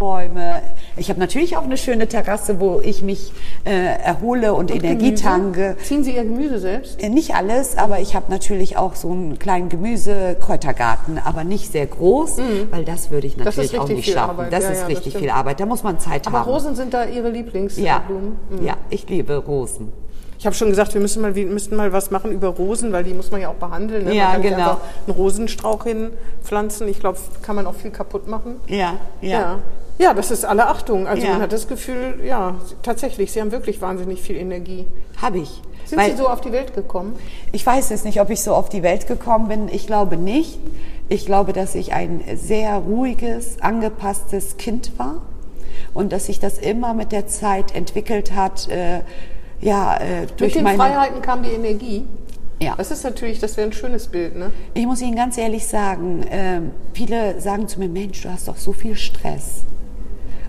Obstbäume. Ich habe natürlich auch eine schöne Terrasse, wo ich mich äh, erhole und, und Energie tanke. Ziehen Sie Ihr Gemüse selbst? Äh, nicht alles, aber ich habe natürlich auch so einen kleinen Gemüse-Kräutergarten, aber nicht sehr groß, mhm. weil das würde ich natürlich auch nicht schaffen. Arbeit. Das ja, ist ja, richtig das viel Arbeit. Da muss man Zeit aber haben. Aber Rosen sind da Ihre Lieblingsblumen? Ja, mhm. ja, ich liebe Rosen. Ich habe schon gesagt, wir müssen mal, wir müssten mal was machen über Rosen, weil die muss man ja auch behandeln. Ne? Ja, man kann genau. Einen Rosenstrauch hinpflanzen. Ich glaube, kann man auch viel kaputt machen. Ja, ja. ja. Ja, das ist alle Achtung. Also ja. man hat das Gefühl, ja, tatsächlich, Sie haben wirklich wahnsinnig viel Energie. Habe ich. Sind Weil, Sie so auf die Welt gekommen? Ich weiß es nicht, ob ich so auf die Welt gekommen bin. Ich glaube nicht. Ich glaube, dass ich ein sehr ruhiges, angepasstes Kind war und dass sich das immer mit der Zeit entwickelt hat. Äh, ja, äh, durch Mit den Freiheiten kam die Energie. Ja. Das ist natürlich, das wäre ein schönes Bild, ne? Ich muss Ihnen ganz ehrlich sagen, äh, viele sagen zu mir, Mensch, du hast doch so viel Stress.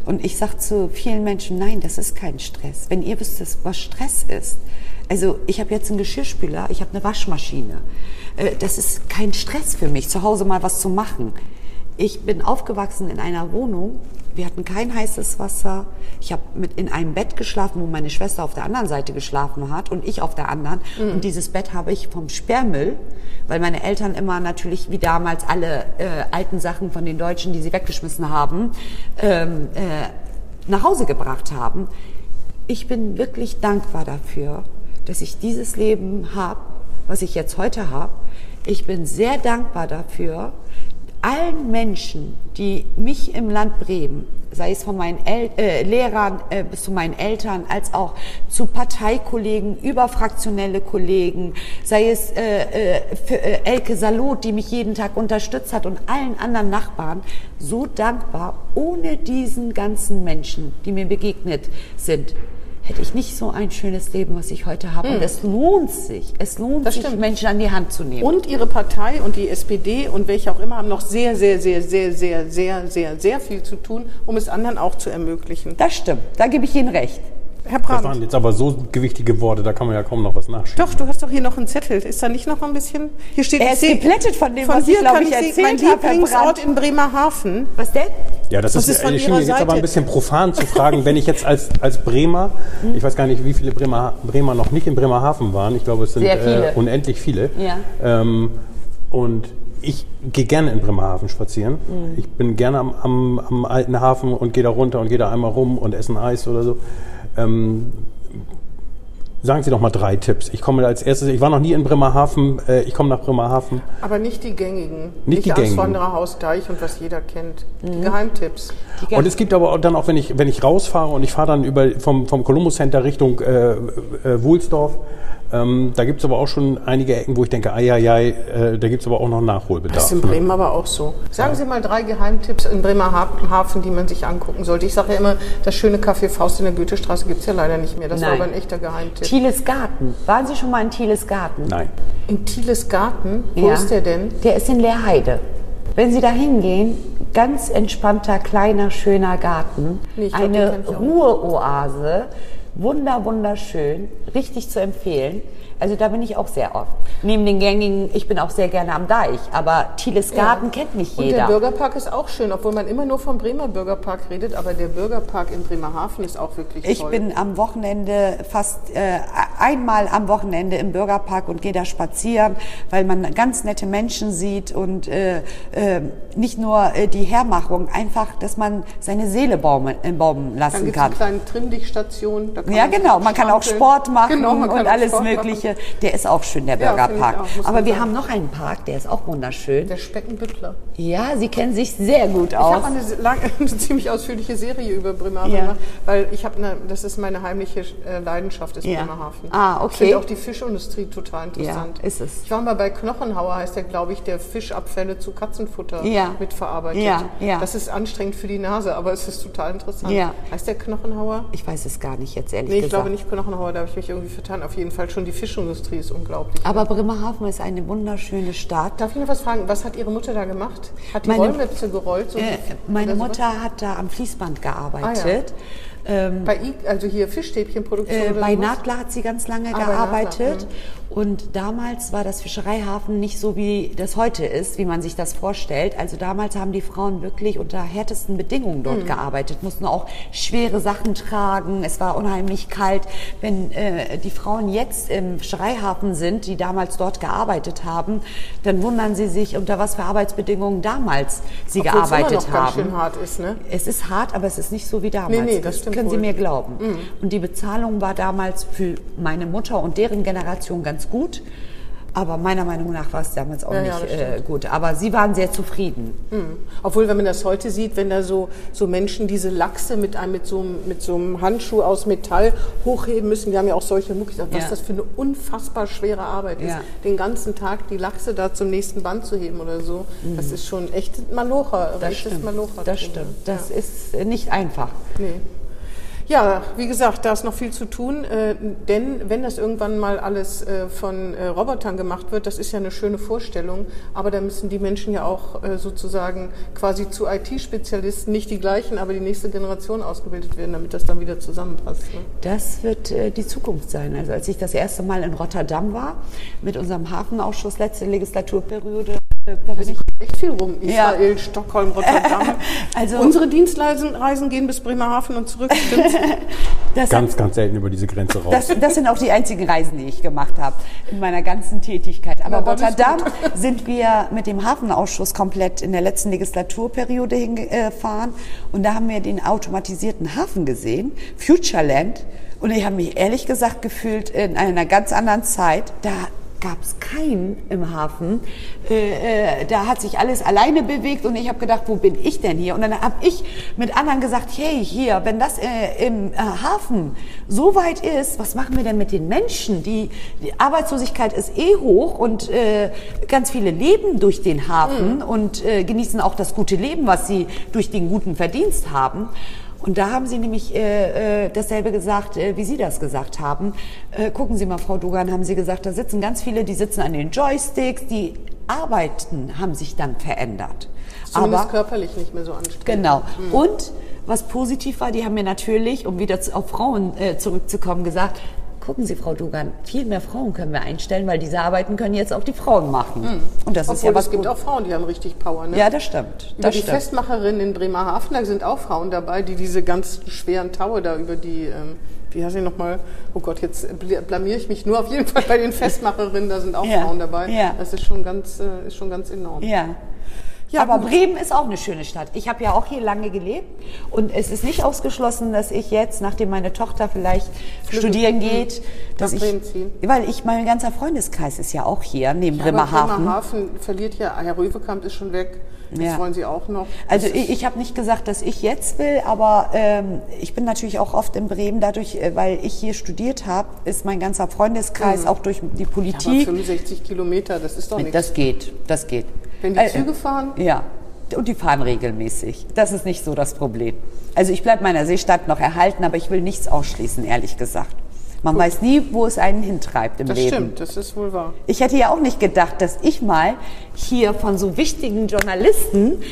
Und ich sage zu vielen Menschen, nein, das ist kein Stress. Wenn ihr wüsstet, was Stress ist. Also ich habe jetzt einen Geschirrspüler, ich habe eine Waschmaschine. Äh, das ist kein Stress für mich, zu Hause mal was zu machen. Ich bin aufgewachsen in einer Wohnung, wir hatten kein heißes Wasser. Ich habe mit in einem Bett geschlafen, wo meine Schwester auf der anderen Seite geschlafen hat und ich auf der anderen. Mhm. Und dieses Bett habe ich vom Sperrmüll, weil meine Eltern immer natürlich wie damals alle äh, alten Sachen von den Deutschen, die sie weggeschmissen haben, ähm, äh, nach Hause gebracht haben. Ich bin wirklich dankbar dafür, dass ich dieses Leben habe, was ich jetzt heute habe. Ich bin sehr dankbar dafür, allen Menschen, die mich im Land Bremen, sei es von meinen El äh, Lehrern äh, bis zu meinen Eltern, als auch zu Parteikollegen, überfraktionelle Kollegen, sei es äh, äh, für, äh, Elke Salot, die mich jeden Tag unterstützt hat und allen anderen Nachbarn, so dankbar, ohne diesen ganzen Menschen, die mir begegnet sind, hätte ich nicht so ein schönes Leben, was ich heute habe. Mhm. Und es lohnt sich, es lohnt das sich, stimmt. Menschen an die Hand zu nehmen. Und Ihre Partei und die SPD und welche auch immer haben noch sehr, sehr, sehr, sehr, sehr, sehr, sehr, sehr viel zu tun, um es anderen auch zu ermöglichen. Das stimmt, da gebe ich Ihnen recht. Herr Brandt. Das waren jetzt aber so gewichtige Worte, da kann man ja kaum noch was nachschieben. Doch, du hast doch hier noch einen Zettel. Ist da nicht noch ein bisschen? Hier steht. Er ist geplättet von dem, von was hier ich, glaube ich, erzählt Mein Lieblingsort in Bremerhaven. Was denn? Ja, das, das ist, ist von Ihrer jetzt Seite? aber ein bisschen profan zu fragen, wenn ich jetzt als, als Bremer, hm? ich weiß gar nicht, wie viele Bremer, Bremer noch nicht in Bremerhaven waren. Ich glaube, es sind äh, unendlich viele. Ja. Ähm, und ich gehe gerne in Bremerhaven spazieren. Mhm. Ich bin gerne am, am, am alten Hafen und gehe da runter und gehe da einmal rum und esse ein Eis oder so. Ähm, Sagen Sie doch mal drei Tipps. Ich komme als erstes, ich war noch nie in Bremerhaven, äh, ich komme nach Bremerhaven. Aber nicht die gängigen. Nicht, nicht die gängigen. Auswandererhaus Deich und was jeder kennt. Die mhm. Geheimtipps. Die Geheim und es gibt aber dann auch, wenn ich, wenn ich rausfahre und ich fahre dann über, vom, vom Columbus Center Richtung äh, äh, Wohlsdorf, ähm, da gibt es aber auch schon einige Ecken, wo ich denke, ai, ai, ai äh, da gibt es aber auch noch Nachholbedarf. Das ist in Bremen ne? aber auch so. Sagen ja. Sie mal drei Geheimtipps in Bremerhaven, die man sich angucken sollte. Ich sage ja immer, das schöne Café Faust in der Goethestraße gibt es ja leider nicht mehr. Das Nein. war aber ein echter Geheimtipp. Thieles Garten. Waren Sie schon mal in Thieles Garten? Nein. In Thieles Garten? Wo ja. ist der denn? Der ist in Leerheide. Wenn Sie da hingehen, ganz entspannter, kleiner, schöner Garten, nee, glaub, eine Ruheoase, wunder, wunderschön, richtig zu empfehlen. Also da bin ich auch sehr oft. Neben den gängigen, ich bin auch sehr gerne am Deich, aber Thieles Garten ja. kennt nicht jeder. Und der Bürgerpark ist auch schön, obwohl man immer nur vom Bremer Bürgerpark redet, aber der Bürgerpark in Bremerhaven ist auch wirklich ich toll. Ich bin am Wochenende fast äh, einmal am Wochenende im Bürgerpark und gehe da spazieren, weil man ganz nette Menschen sieht und äh, äh, nicht nur äh, die Hermachung, einfach, dass man seine Seele baumen, äh, baumen lassen Dann kann. Dann gibt es eine kleine Trimmlichstation. Ja, genau, man kann auch Sport machen genau, und alles Mögliche. Machen der ist auch schön, der Burgerpark. Ja, Aber wir haben noch einen Park, der ist auch wunderschön. Der Speckenbüttler. Ja, Sie kennen sich sehr gut aus. Ich habe eine, lang, [laughs] eine ziemlich ausführliche Serie über Bremerhaven ja. gemacht, weil ich habe eine, das ist meine heimliche äh, Leidenschaft, ist ja. Bremerhaven. Ah, okay. Ich finde auch die Fischindustrie total interessant. Ja, ist es. Ich war mal bei Knochenhauer, heißt der, glaube ich, der Fischabfälle zu Katzenfutter ja. mitverarbeitet. Ja, ja. Das ist anstrengend für die Nase, aber es ist total interessant. Ja. Heißt der Knochenhauer? Ich weiß es gar nicht jetzt ehrlich nee, ich gesagt. glaube nicht Knochenhauer, da habe ich mich irgendwie vertan. Auf jeden Fall schon die Fischindustrie Industrie ist unglaublich. Aber Bremerhaven ist eine wunderschöne Stadt. Darf ich noch was fragen? Was hat Ihre Mutter da gemacht? Hat die meine, Rollmöpse gerollt? So äh, meine Mutter hat da am Fließband gearbeitet. Ah, ja. Ähm, bei I, also hier Fischstäbchenproduktion? Äh, bei Nadler hat sie ganz lange ah, gearbeitet. Und damals war das Fischereihafen nicht so, wie das heute ist, wie man sich das vorstellt. Also damals haben die Frauen wirklich unter härtesten Bedingungen dort mhm. gearbeitet, mussten auch schwere Sachen tragen. Es war unheimlich kalt. Wenn äh, die Frauen jetzt im Fischereihafen sind, die damals dort gearbeitet haben, dann wundern sie sich, unter was für Arbeitsbedingungen damals sie Obwohl gearbeitet es immer noch haben. Ganz schön hart ist, ne? Es ist hart, aber es ist nicht so wie damals. Nee, nee, das, das können wohl. Sie mir glauben. Mhm. Und die Bezahlung war damals für meine Mutter und deren Generation ganz gut. Aber meiner Meinung nach war es damals auch ja, nicht ja, äh, gut. Aber sie waren sehr zufrieden. Mhm. Obwohl, wenn man das heute sieht, wenn da so, so Menschen diese Lachse mit einem, mit so, mit so einem Handschuh aus Metall hochheben müssen, wir haben ja auch solche Muckis, was ja. das für eine unfassbar schwere Arbeit ist, den ganzen Tag die Lachse da zum nächsten Band zu heben oder so. Mhm. Das ist schon echt Malocher. Das stimmt. Malocher das stimmt. Das ist nicht einfach. Nee. Ja, wie gesagt, da ist noch viel zu tun, äh, denn wenn das irgendwann mal alles äh, von äh, Robotern gemacht wird, das ist ja eine schöne Vorstellung, aber da müssen die Menschen ja auch äh, sozusagen quasi zu IT-Spezialisten, nicht die gleichen, aber die nächste Generation ausgebildet werden, damit das dann wieder zusammenpasst. Ne? Das wird äh, die Zukunft sein. Also als ich das erste Mal in Rotterdam war, mit unserem Hafenausschuss letzte Legislaturperiode, da bin ich echt viel rum. Israel, ja. Stockholm, Rotterdam. [laughs] also Unsere Dienstreisen gehen bis Bremerhaven und zurück, [laughs] ganz, ganz selten über diese Grenze raus. Das, das, sind auch die einzigen Reisen, die ich gemacht habe in meiner ganzen Tätigkeit. Aber Na, Rotterdam [laughs] sind wir mit dem Hafenausschuss komplett in der letzten Legislaturperiode hingefahren. Und da haben wir den automatisierten Hafen gesehen, Futureland. Und ich habe mich ehrlich gesagt gefühlt in einer ganz anderen Zeit. Da gab es keinen im Hafen. Äh, äh, da hat sich alles alleine bewegt und ich habe gedacht, wo bin ich denn hier? Und dann habe ich mit anderen gesagt, hey, hier, wenn das äh, im äh, Hafen so weit ist, was machen wir denn mit den Menschen? Die, die Arbeitslosigkeit ist eh hoch und äh, ganz viele leben durch den Hafen mhm. und äh, genießen auch das gute Leben, was sie durch den guten Verdienst haben. Und da haben Sie nämlich äh, äh, dasselbe gesagt, äh, wie Sie das gesagt haben. Äh, gucken Sie mal, Frau Dogan, haben Sie gesagt, da sitzen ganz viele, die sitzen an den Joysticks, die Arbeiten haben sich dann verändert. Zumindest Aber, körperlich nicht mehr so anstrengend. Genau. Mhm. Und was positiv war, die haben mir natürlich, um wieder auf Frauen äh, zurückzukommen, gesagt, gucken Sie, Frau Dugan, viel mehr Frauen können wir einstellen, weil diese Arbeiten können jetzt auch die Frauen machen. Mhm. Und das Obwohl, ist ja was. Es gibt gut. auch Frauen, die haben richtig Power. Ne? Ja, das stimmt. Über das die stimmt. Festmacherin in Bremerhaven, da sind auch Frauen dabei, die diese ganz schweren Taue da über die, ähm, wie heißt sie nochmal? Oh Gott, jetzt blamier ich mich nur. Auf jeden Fall bei den Festmacherinnen, da sind auch ja. Frauen dabei. Ja. Das ist schon ganz, äh, ist schon ganz enorm. Ja. Ja, aber. Bremen ist auch eine schöne Stadt. Ich habe ja auch hier lange gelebt und es ist nicht ausgeschlossen, dass ich jetzt, nachdem meine Tochter vielleicht studieren geht, dass ich, weil ich mein ganzer Freundeskreis ist ja auch hier neben ja, Bremerhaven. Bremerhaven verliert ja, Herr Röwekamp ist schon weg. Das ja. wollen Sie auch noch. Also ich, ich habe nicht gesagt, dass ich jetzt will, aber ähm, ich bin natürlich auch oft in Bremen. Dadurch, äh, weil ich hier studiert habe, ist mein ganzer Freundeskreis mhm. auch durch die Politik. Aber 65 Kilometer, das ist doch nichts. Das geht, das geht. Wenn die äh, Züge fahren? Ja, und die fahren regelmäßig. Das ist nicht so das Problem. Also ich bleibe meiner Seestadt noch erhalten, aber ich will nichts ausschließen, ehrlich gesagt. Man Gut. weiß nie, wo es einen hintreibt im das Leben. Das stimmt, das ist wohl wahr. Ich hätte ja auch nicht gedacht, dass ich mal hier von so wichtigen Journalisten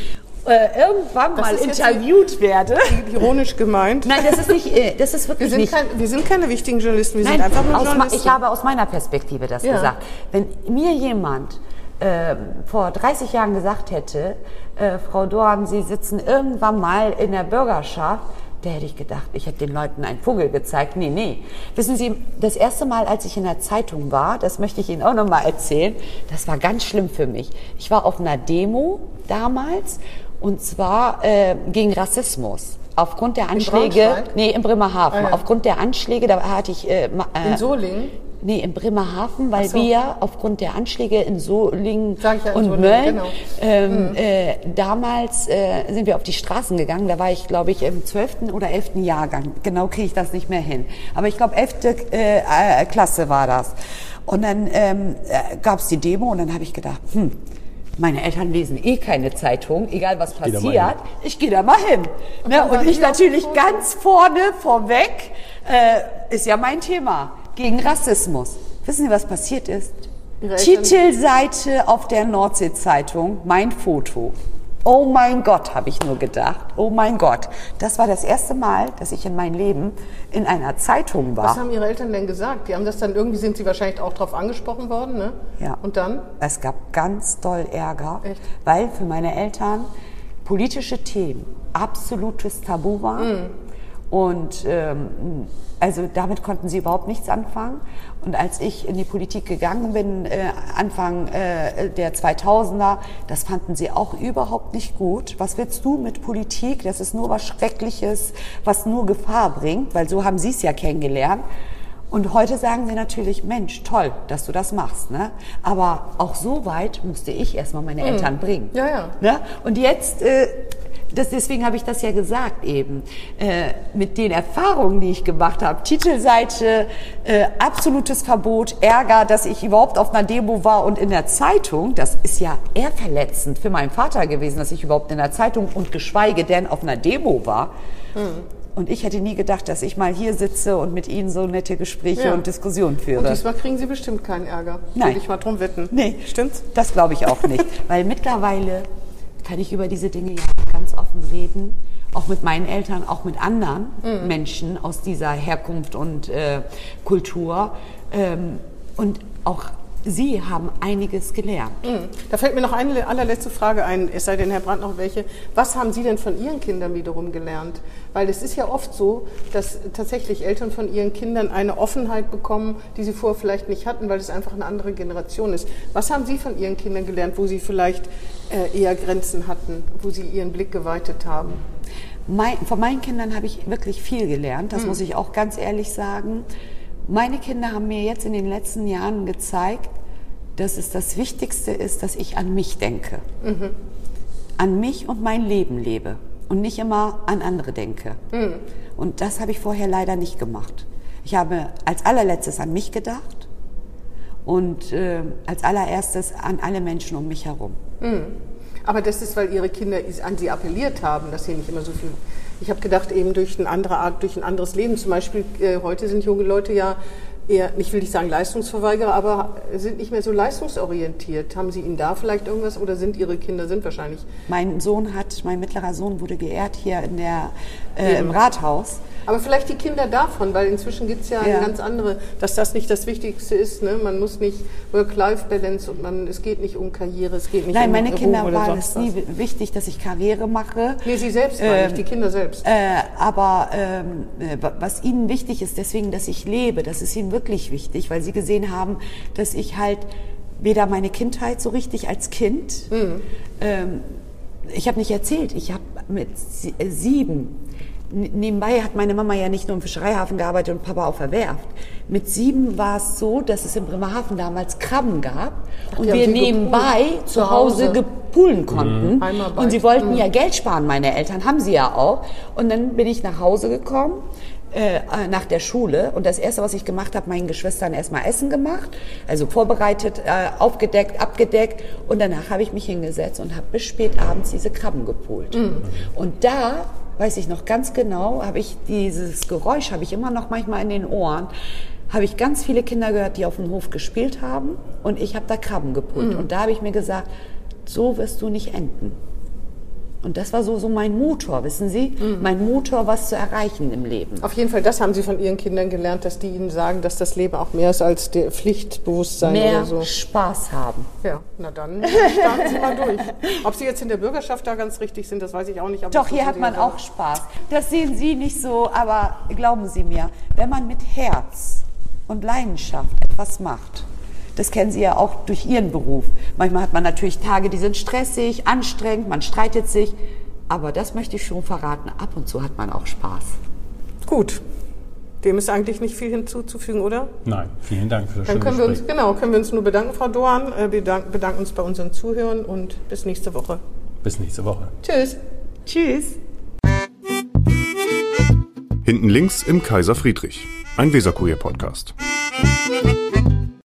äh, irgendwann das mal interviewt werde. Ironisch gemeint. Nein, das ist nicht, äh, das ist wirklich wir nicht. Kein, wir sind keine wichtigen Journalisten, wir Nein, sind einfach nur Journalisten. Ich habe aus meiner Perspektive das ja. gesagt. Wenn mir jemand äh, vor 30 Jahren gesagt hätte, äh, Frau Dorn, Sie sitzen irgendwann mal in der Bürgerschaft, da hätte ich gedacht, ich hätte den Leuten einen Vogel gezeigt. Nee, nee. Wissen Sie, das erste Mal, als ich in der Zeitung war, das möchte ich Ihnen auch noch mal erzählen, das war ganz schlimm für mich. Ich war auf einer Demo damals und zwar äh, gegen Rassismus. Aufgrund der Anschläge, in nee, in Bremerhaven. Ah, ja. Aufgrund der Anschläge, da hatte ich äh, in Solingen. Nee, in Bremerhaven, weil so. wir aufgrund der Anschläge in Solingen ja und Solingen, Mölln, genau. ähm, mhm. äh, damals äh, sind wir auf die Straßen gegangen. Da war ich, glaube ich, im 12. oder 11. Jahrgang. Genau kriege ich das nicht mehr hin. Aber ich glaube, 11. Äh, äh, Klasse war das. Und dann ähm, äh, gab es die Demo und dann habe ich gedacht, hm, meine Eltern lesen eh keine Zeitung, egal was passiert. Ich gehe da mal hin. Ne? Und ich natürlich ganz vorne vorweg, äh, ist ja mein Thema gegen Rassismus. Wissen Sie, was passiert ist? Titelseite auf der Nordsee-Zeitung, mein Foto. Oh mein Gott, habe ich nur gedacht. Oh mein Gott. Das war das erste Mal, dass ich in meinem Leben in einer Zeitung war. Was haben Ihre Eltern denn gesagt? Die haben das dann irgendwie, sind Sie wahrscheinlich auch darauf angesprochen worden, ne? Ja. Und dann? Es gab ganz doll Ärger, Echt? weil für meine Eltern politische Themen absolutes Tabu waren. Mm. Und ähm, also damit konnten sie überhaupt nichts anfangen. Und als ich in die Politik gegangen bin, äh, Anfang äh, der 2000er, das fanden sie auch überhaupt nicht gut. Was willst du mit Politik? Das ist nur was Schreckliches, was nur Gefahr bringt, weil so haben sie es ja kennengelernt. Und heute sagen sie natürlich, Mensch, toll, dass du das machst. Ne? Aber auch so weit musste ich erstmal meine mhm. Eltern bringen. Ja, ja. Ne? Und jetzt äh, das, deswegen habe ich das ja gesagt eben, äh, mit den Erfahrungen, die ich gemacht habe. Titelseite, äh, absolutes Verbot, Ärger, dass ich überhaupt auf einer Demo war und in der Zeitung. Das ist ja eher verletzend für meinen Vater gewesen, dass ich überhaupt in der Zeitung und geschweige denn auf einer Demo war. Mhm. Und ich hätte nie gedacht, dass ich mal hier sitze und mit Ihnen so nette Gespräche ja. und Diskussionen führe. Und diesmal kriegen Sie bestimmt keinen Ärger. Nein. Will ich mal drum wetten. Nee. Stimmt's? Das glaube ich auch nicht. [laughs] Weil mittlerweile kann ich über diese Dinge ja ganz offen reden, auch mit meinen Eltern, auch mit anderen mhm. Menschen aus dieser Herkunft und äh, Kultur. Ähm, und auch Sie haben einiges gelernt. Mhm. Da fällt mir noch eine allerletzte Frage ein, es sei denn, Herr Brandt, noch welche. Was haben Sie denn von Ihren Kindern wiederum gelernt? Weil es ist ja oft so, dass tatsächlich Eltern von ihren Kindern eine Offenheit bekommen, die sie vorher vielleicht nicht hatten, weil es einfach eine andere Generation ist. Was haben Sie von Ihren Kindern gelernt, wo Sie vielleicht eher Grenzen hatten, wo Sie Ihren Blick geweitet haben? Mein, von meinen Kindern habe ich wirklich viel gelernt, das mhm. muss ich auch ganz ehrlich sagen. Meine Kinder haben mir jetzt in den letzten Jahren gezeigt, dass es das Wichtigste ist, dass ich an mich denke. Mhm. An mich und mein Leben lebe und nicht immer an andere denke. Mhm. Und das habe ich vorher leider nicht gemacht. Ich habe als allerletztes an mich gedacht und äh, als allererstes an alle Menschen um mich herum. Mhm. Aber das ist, weil Ihre Kinder an Sie appelliert haben, dass Sie nicht immer so viel ich habe gedacht, eben durch eine andere Art, durch ein anderes Leben. Zum Beispiel, äh, heute sind junge Leute ja eher, ich will nicht sagen Leistungsverweigerer, aber sind nicht mehr so leistungsorientiert. Haben Sie Ihnen da vielleicht irgendwas oder sind Ihre Kinder, sind wahrscheinlich? Mein Sohn hat, mein mittlerer Sohn wurde geehrt hier in der, äh, im Rathaus. Aber vielleicht die Kinder davon, weil inzwischen gibt es ja, ja, eine ganz andere, dass das nicht das Wichtigste ist. Ne? Man muss nicht Work-Life-Balance und man, es geht nicht um Karriere, es geht nicht Nein, um meine Kinder war es nie wichtig, dass ich Karriere mache. Nee, sie selbst ähm, nicht, die Kinder selbst. Äh, aber ähm, äh, was ihnen wichtig ist, deswegen, dass ich lebe, das ist ihnen wirklich wichtig, weil sie gesehen haben, dass ich halt weder meine Kindheit so richtig als Kind, mhm. ähm, ich habe nicht erzählt, ich habe mit sieben Nebenbei hat meine Mama ja nicht nur im Fischereihafen gearbeitet und Papa auf der Werft. Mit sieben war es so, dass es in Bremerhaven damals Krabben gab Ach, und wir nebenbei gepult. zu Hause gepullen konnten. Mhm. Und sie wollten mhm. ja Geld sparen, meine Eltern, haben sie ja auch. Und dann bin ich nach Hause gekommen. Äh, nach der Schule und das erste, was ich gemacht habe, meinen Geschwistern erstmal Essen gemacht, also vorbereitet, äh, aufgedeckt, abgedeckt und danach habe ich mich hingesetzt und habe bis spät abends diese Krabben gepult. Mhm. Und da weiß ich noch ganz genau, habe ich dieses Geräusch, habe ich immer noch manchmal in den Ohren, habe ich ganz viele Kinder gehört, die auf dem Hof gespielt haben und ich habe da Krabben gepult. Mhm. Und da habe ich mir gesagt, so wirst du nicht enden. Und das war so, so mein Motor, wissen Sie? Mhm. Mein Motor, was zu erreichen im Leben. Auf jeden Fall, das haben Sie von Ihren Kindern gelernt, dass die Ihnen sagen, dass das Leben auch mehr ist als der Pflichtbewusstsein mehr oder so. Spaß haben. Ja, na dann starten Sie mal durch. Ob Sie jetzt in der Bürgerschaft da ganz richtig sind, das weiß ich auch nicht. Doch, hier hat man auch Spaß. Das sehen Sie nicht so, aber glauben Sie mir, wenn man mit Herz und Leidenschaft etwas macht, das kennen Sie ja auch durch Ihren Beruf. Manchmal hat man natürlich Tage, die sind stressig, anstrengend, man streitet sich. Aber das möchte ich schon verraten. Ab und zu hat man auch Spaß. Gut. Dem ist eigentlich nicht viel hinzuzufügen, oder? Nein, vielen Dank für das Dann können wir uns, Genau, können wir uns nur bedanken, Frau Doan. Wir bedanken, bedanken uns bei unseren Zuhörern und bis nächste Woche. Bis nächste Woche. Tschüss. Tschüss. Hinten links im Kaiser Friedrich, ein Weserkurier-Podcast.